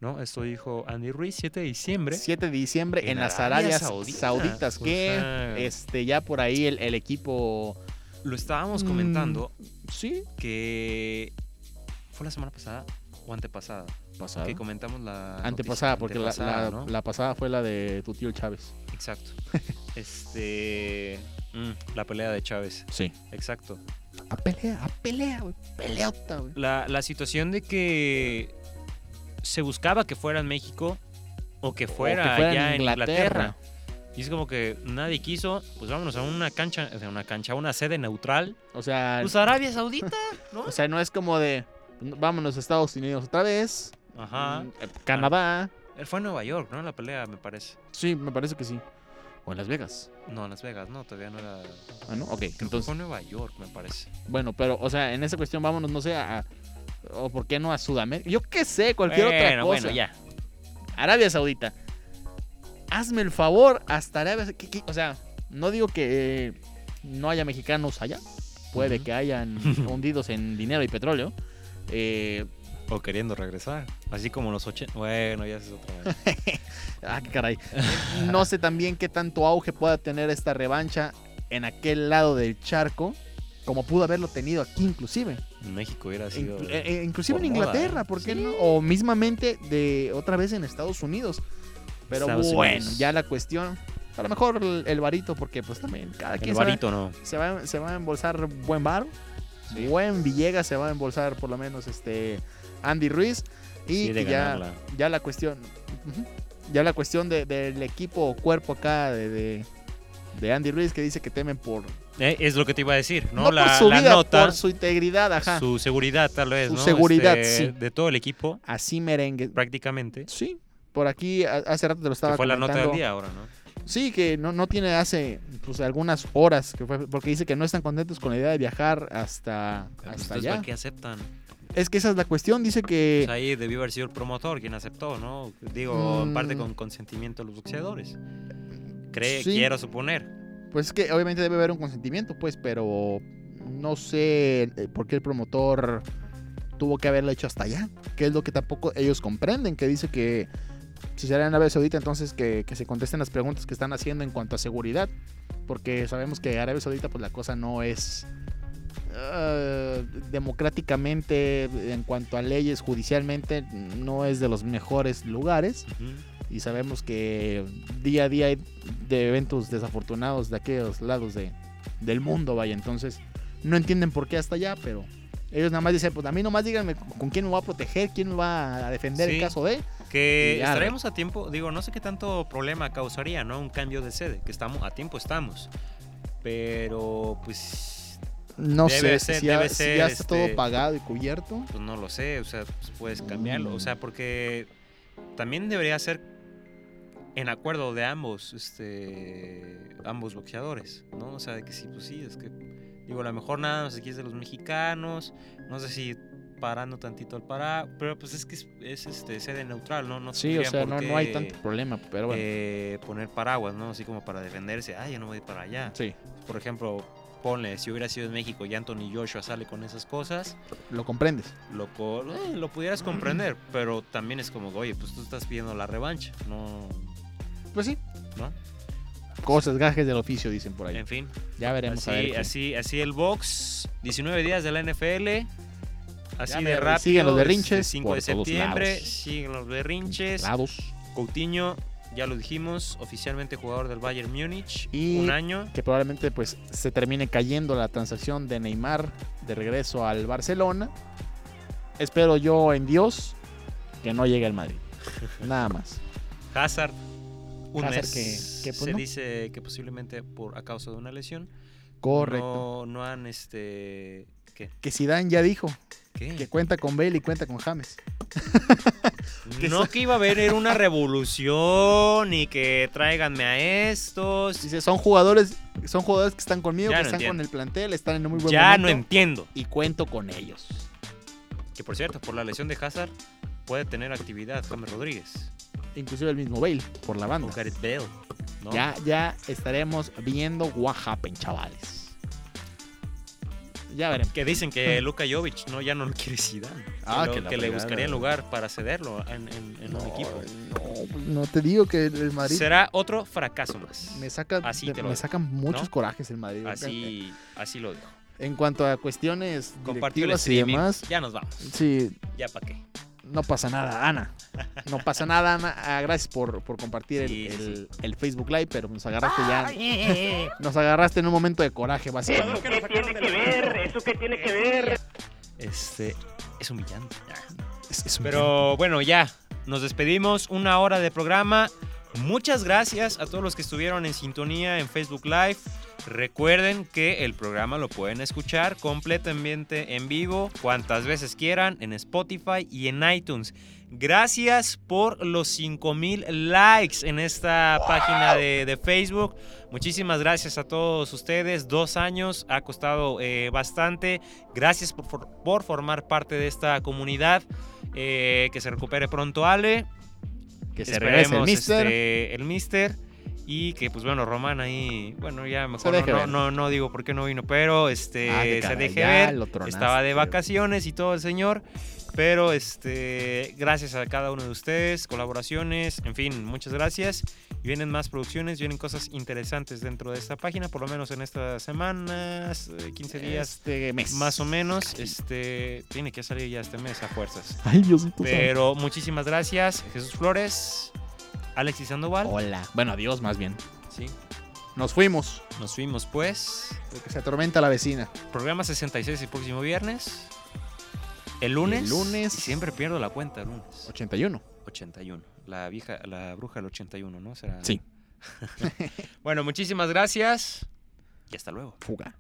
Speaker 1: ¿No? Esto dijo Andy Ruiz, 7 de diciembre.
Speaker 2: 7 de diciembre en,
Speaker 1: en
Speaker 2: las
Speaker 1: Arabia
Speaker 2: Arabias
Speaker 1: Saudita.
Speaker 2: Sauditas,
Speaker 1: O
Speaker 2: que
Speaker 1: sea-
Speaker 2: este ya por ahí el, el equipo
Speaker 1: Lo estábamos
Speaker 2: Mm,
Speaker 1: comentando
Speaker 2: sí
Speaker 1: que fue la semana pasada o antepasada.
Speaker 2: Pasada.
Speaker 1: Que comentamos la
Speaker 2: Antepasada,
Speaker 1: noticia.
Speaker 2: porque la,
Speaker 1: Antepasada,
Speaker 2: la-
Speaker 1: ¿no?
Speaker 2: la pasada fue la de tu tío Chávez.
Speaker 1: Exacto. este. mm, la pelea de Chávez.
Speaker 2: Sí.
Speaker 1: Exacto.
Speaker 2: A pelea, a pelea, güey. Peleota, güey.
Speaker 1: La, la situación de que se buscaba que fuera en México o que fuera,
Speaker 2: O que fuera
Speaker 1: allá
Speaker 2: en
Speaker 1: en Inglaterra.
Speaker 2: Inglaterra.
Speaker 1: Y es como que nadie quiso, pues vámonos a una cancha, o sea, una cancha, a una sede neutral.
Speaker 2: O sea,
Speaker 1: Pues Arabia Saudita, ¿no?
Speaker 2: o sea, no es como de vámonos a Estados Unidos otra vez.
Speaker 1: Ajá.
Speaker 2: mm, eh, Canadá.
Speaker 1: Él fue a Nueva York, ¿no? La pelea, me parece.
Speaker 2: Sí, me parece que sí. O en Las Vegas.
Speaker 1: No, Las Vegas, no, todavía no era.
Speaker 2: Ah, ¿no? Ok,
Speaker 1: Creo que
Speaker 2: entonces,
Speaker 1: fue a Nueva York, me parece.
Speaker 2: bueno, pero, o sea, en esa cuestión vámonos, no sé, a, o por qué no a Sudamérica. Yo qué sé, cualquier otra
Speaker 1: Bueno,
Speaker 2: cosa.
Speaker 1: bueno, ya.
Speaker 2: Arabia Saudita. Hazme el favor, hasta Arabia. ¿qué- qué? O sea, no digo que eh, no haya mexicanos allá. Puede que hayan hundidos en dinero y petróleo. Eh,
Speaker 1: o queriendo regresar. Así como los 80. Bueno, ya es otra vez.
Speaker 2: ah, qué caray. No sé también qué tanto auge pueda tener esta revancha en aquel lado del charco, como pudo haberlo tenido aquí inclusive.
Speaker 1: En México hubiera sido...
Speaker 2: Inclu- eh, eh, inclusive en Inglaterra,
Speaker 1: ¿eh?
Speaker 2: ¿por qué no? O mismamente de otra vez en Estados Unidos. Pero
Speaker 1: Estados
Speaker 2: bueno,
Speaker 1: Unidos.
Speaker 2: ya la cuestión... A lo mejor el, el varito, porque pues también cada quien
Speaker 1: El
Speaker 2: se va-
Speaker 1: varito no.
Speaker 2: se va, se va a embolsar buen bar.
Speaker 1: Sí.
Speaker 2: Buen Villegas se va a embolsar por lo menos este Andy Ruiz. Y
Speaker 1: Sí, de
Speaker 2: que ya, ya la cuestión. Ya la cuestión de- del equipo o cuerpo acá de, de, de Andy Ruiz que dice que temen por.
Speaker 1: Eh, es lo que te iba a decir, ¿no?
Speaker 2: No,
Speaker 1: la,
Speaker 2: por su
Speaker 1: la
Speaker 2: vida,
Speaker 1: nota,
Speaker 2: por su integridad, ajá.
Speaker 1: su seguridad tal vez,
Speaker 2: Su
Speaker 1: ¿no?
Speaker 2: seguridad,
Speaker 1: Este,
Speaker 2: sí.
Speaker 1: De todo el equipo,
Speaker 2: Así merengue.
Speaker 1: prácticamente.
Speaker 2: Sí. Por aquí hace rato te lo estaba
Speaker 1: Que fue la nota del día ahora, ¿no?
Speaker 2: Sí, que no, no tiene hace pues, algunas horas, que fue, porque dice que no están contentos con la idea de viajar hasta,
Speaker 1: Pero
Speaker 2: hasta allá.
Speaker 1: qué aceptan?
Speaker 2: Es que esa es la cuestión, dice que...
Speaker 1: Pues ahí debió haber sido el promotor quien aceptó, ¿no? Digo, en parte
Speaker 2: Mm.
Speaker 1: con consentimiento de los boxeadores. Cree,
Speaker 2: Sí.
Speaker 1: quiero suponer.
Speaker 2: Pues es que obviamente debe haber un consentimiento, pues, pero no sé eh, por qué el promotor tuvo que haberlo hecho hasta allá, que es lo que tampoco ellos comprenden, que dice que si será en Arabia Saudita, entonces que, que se contesten las preguntas que están haciendo en cuanto a seguridad, porque sabemos que Arabia Saudita, pues la cosa no es ah, democráticamente, en cuanto a leyes, judicialmente, no es de los mejores lugares y sabemos que día a día hay de eventos desafortunados de aquellos lados de, del mundo, vaya, entonces no entienden por qué hasta allá, pero ellos nada más dicen, pues a mí nomás díganme con quién me va a proteger, quién me va a defender
Speaker 1: Sí.
Speaker 2: en caso de...
Speaker 1: Que
Speaker 2: ya,
Speaker 1: estaremos a tiempo, digo, no sé qué tanto problema causaría, ¿no? Un cambio de sede, que estamos a tiempo estamos. Pero pues
Speaker 2: No
Speaker 1: Debe
Speaker 2: sé
Speaker 1: ser-
Speaker 2: si, ya,
Speaker 1: debe
Speaker 2: si
Speaker 1: ser,
Speaker 2: ya está todo
Speaker 1: este,
Speaker 2: pagado y cubierto.
Speaker 1: pues no lo sé, o sea, pues puedes cambiarlo, o sea, porque también debería ser en acuerdo de ambos, este, ambos boxeadores, ¿no? O sea, de que sí, pues sí, es que, digo, a lo mejor nada más aquí es de los mexicanos, no sé si parando tantito al parar, pero pues es que es, es, este, sede neutral, ¿no? no
Speaker 2: Sí, o sea, no,
Speaker 1: qué,
Speaker 2: no hay tanto problema, pero bueno.
Speaker 1: eh, poner paraguas, ¿no? Así como para defenderse, ay, yo no voy para allá.
Speaker 2: sí,
Speaker 1: Por ejemplo, ponle, si hubiera sido en México y Anthony Joshua sale con esas cosas,
Speaker 2: lo comprendes.
Speaker 1: lo, eh, lo pudieras comprender, pero también es como, oye, pues tú estás pidiendo la revancha, no,
Speaker 2: Pues sí.
Speaker 1: ¿no?
Speaker 2: Cosas, gajes del oficio, dicen por ahí.
Speaker 1: En fin,
Speaker 2: Ya veremos a ver.
Speaker 1: así, así, el box, 19 días de la NFL, así
Speaker 2: Ya
Speaker 1: de rápido,
Speaker 2: siguen los berrinches
Speaker 1: 5 de septiembre, siguen los berrinches,
Speaker 2: Lados.
Speaker 1: Coutinho, ya lo dijimos, oficialmente jugador del Bayern Múnich,
Speaker 2: Y-
Speaker 1: un año,
Speaker 2: que probablemente pues se termine cayendo la transacción de Neymar de regreso al Barcelona. Espero yo en Dios que no llegue al Madrid. Nada más.
Speaker 1: Hazard, un
Speaker 2: Hazard
Speaker 1: mes,
Speaker 2: que- que, pues,
Speaker 1: se
Speaker 2: no.
Speaker 1: dice que posiblemente por a causa de una lesión,
Speaker 2: Correcto.
Speaker 1: No, no han, este... ¿Qué?
Speaker 2: Que Zidane ya dijo
Speaker 1: ¿Qué?
Speaker 2: que cuenta con Bale y cuenta con James. que
Speaker 1: no que iba a haber una revolución y que tráiganme a estos.
Speaker 2: Dice, son jugadores, son jugadores que están conmigo,
Speaker 1: Ya
Speaker 2: que
Speaker 1: no
Speaker 2: están
Speaker 1: entiendo.
Speaker 2: con el plantel, están en un muy buen
Speaker 1: Ya no entiendo.
Speaker 2: y cuento con ellos.
Speaker 1: Que por cierto, por la lesión de Hazard puede tener actividad James Rodríguez
Speaker 2: Inclusive el mismo Bale por la
Speaker 1: o
Speaker 2: banda.
Speaker 1: Gareth Bale. ¿no?
Speaker 2: Ya, ya estaremos viendo what chavales. Ya veremos.
Speaker 1: Que dicen que Luka Jovic no, ya no lo quiere Zidane.
Speaker 2: Ah,
Speaker 1: que, le
Speaker 2: fregada.
Speaker 1: buscarían lugar para cederlo en, en- en un equipo.
Speaker 2: No, no te digo que el Madrid
Speaker 1: Será otro fracaso más.
Speaker 2: me saca
Speaker 1: Así te lo
Speaker 2: me
Speaker 1: digo,
Speaker 2: sacan muchos
Speaker 1: ¿no?
Speaker 2: corajes el Madrid.
Speaker 1: Así, así lo dijo.
Speaker 2: En cuanto a cuestiones
Speaker 1: el
Speaker 2: directivas y demás,
Speaker 1: Ya nos vamos.
Speaker 2: sí,
Speaker 1: Ya para qué.
Speaker 2: no pasa nada, Ana. No pasa nada, Ana. Ah, gracias por, por compartir el,
Speaker 1: Sí,
Speaker 2: el- el Facebook Live, pero nos agarraste ya. Nos agarraste en un momento de coraje,
Speaker 3: ¿Eso
Speaker 2: básicamente.
Speaker 3: Qué tiene que ver? ¿Eso qué tiene que ver?
Speaker 1: Este es humillante.
Speaker 2: Es- es un
Speaker 1: Pero bueno, ya. Nos despedimos. Una hora de programa. Muchas gracias a todos los que estuvieron en sintonía en Facebook Live. Recuerden que el programa lo pueden escuchar completamente en vivo, cuantas veces quieran, en Spotify y en iTunes. Gracias por los 5000 likes en esta página de, de Facebook. Muchísimas gracias a todos ustedes. Dos años ha costado eh, bastante. Gracias por, por formar parte de esta comunidad. Eh, que se recupere pronto Ale.
Speaker 2: Que se regrese el
Speaker 1: Esperemos,
Speaker 2: Mister.
Speaker 1: este, el Mister. Y que, pues bueno, Román ahí, bueno, ya mejor no,
Speaker 2: ver.
Speaker 1: no, no digo por qué no vino, pero este
Speaker 2: Ah,
Speaker 1: se deje ver. Estaba de vacaciones y todo el señor. Pero este, gracias a cada uno de ustedes, colaboraciones, en fin, muchas gracias. Vienen más producciones, vienen cosas interesantes dentro de esta página, por lo menos en estas semanas, eh, 15 días
Speaker 2: Este mes.
Speaker 1: más o menos. Este, tiene que salir ya este mes a fuerzas.
Speaker 2: Ay, Diosito.
Speaker 1: Pero muchísimas gracias, Jesús Flores, Alexis Sandoval.
Speaker 2: Hola. Bueno, adiós más bien.
Speaker 1: Sí,
Speaker 2: Nos fuimos.
Speaker 1: nos fuimos pues.
Speaker 2: Porque se atormenta la vecina.
Speaker 1: Programa 66 el próximo viernes. El lunes.
Speaker 2: el lunes-
Speaker 1: y siempre pierdo la cuenta, el lunes.
Speaker 2: 81.
Speaker 1: 81. La vieja, la bruja del 81, ¿no? Será.
Speaker 2: Sí.
Speaker 1: bueno, muchísimas gracias. Y hasta luego.
Speaker 2: Fuga.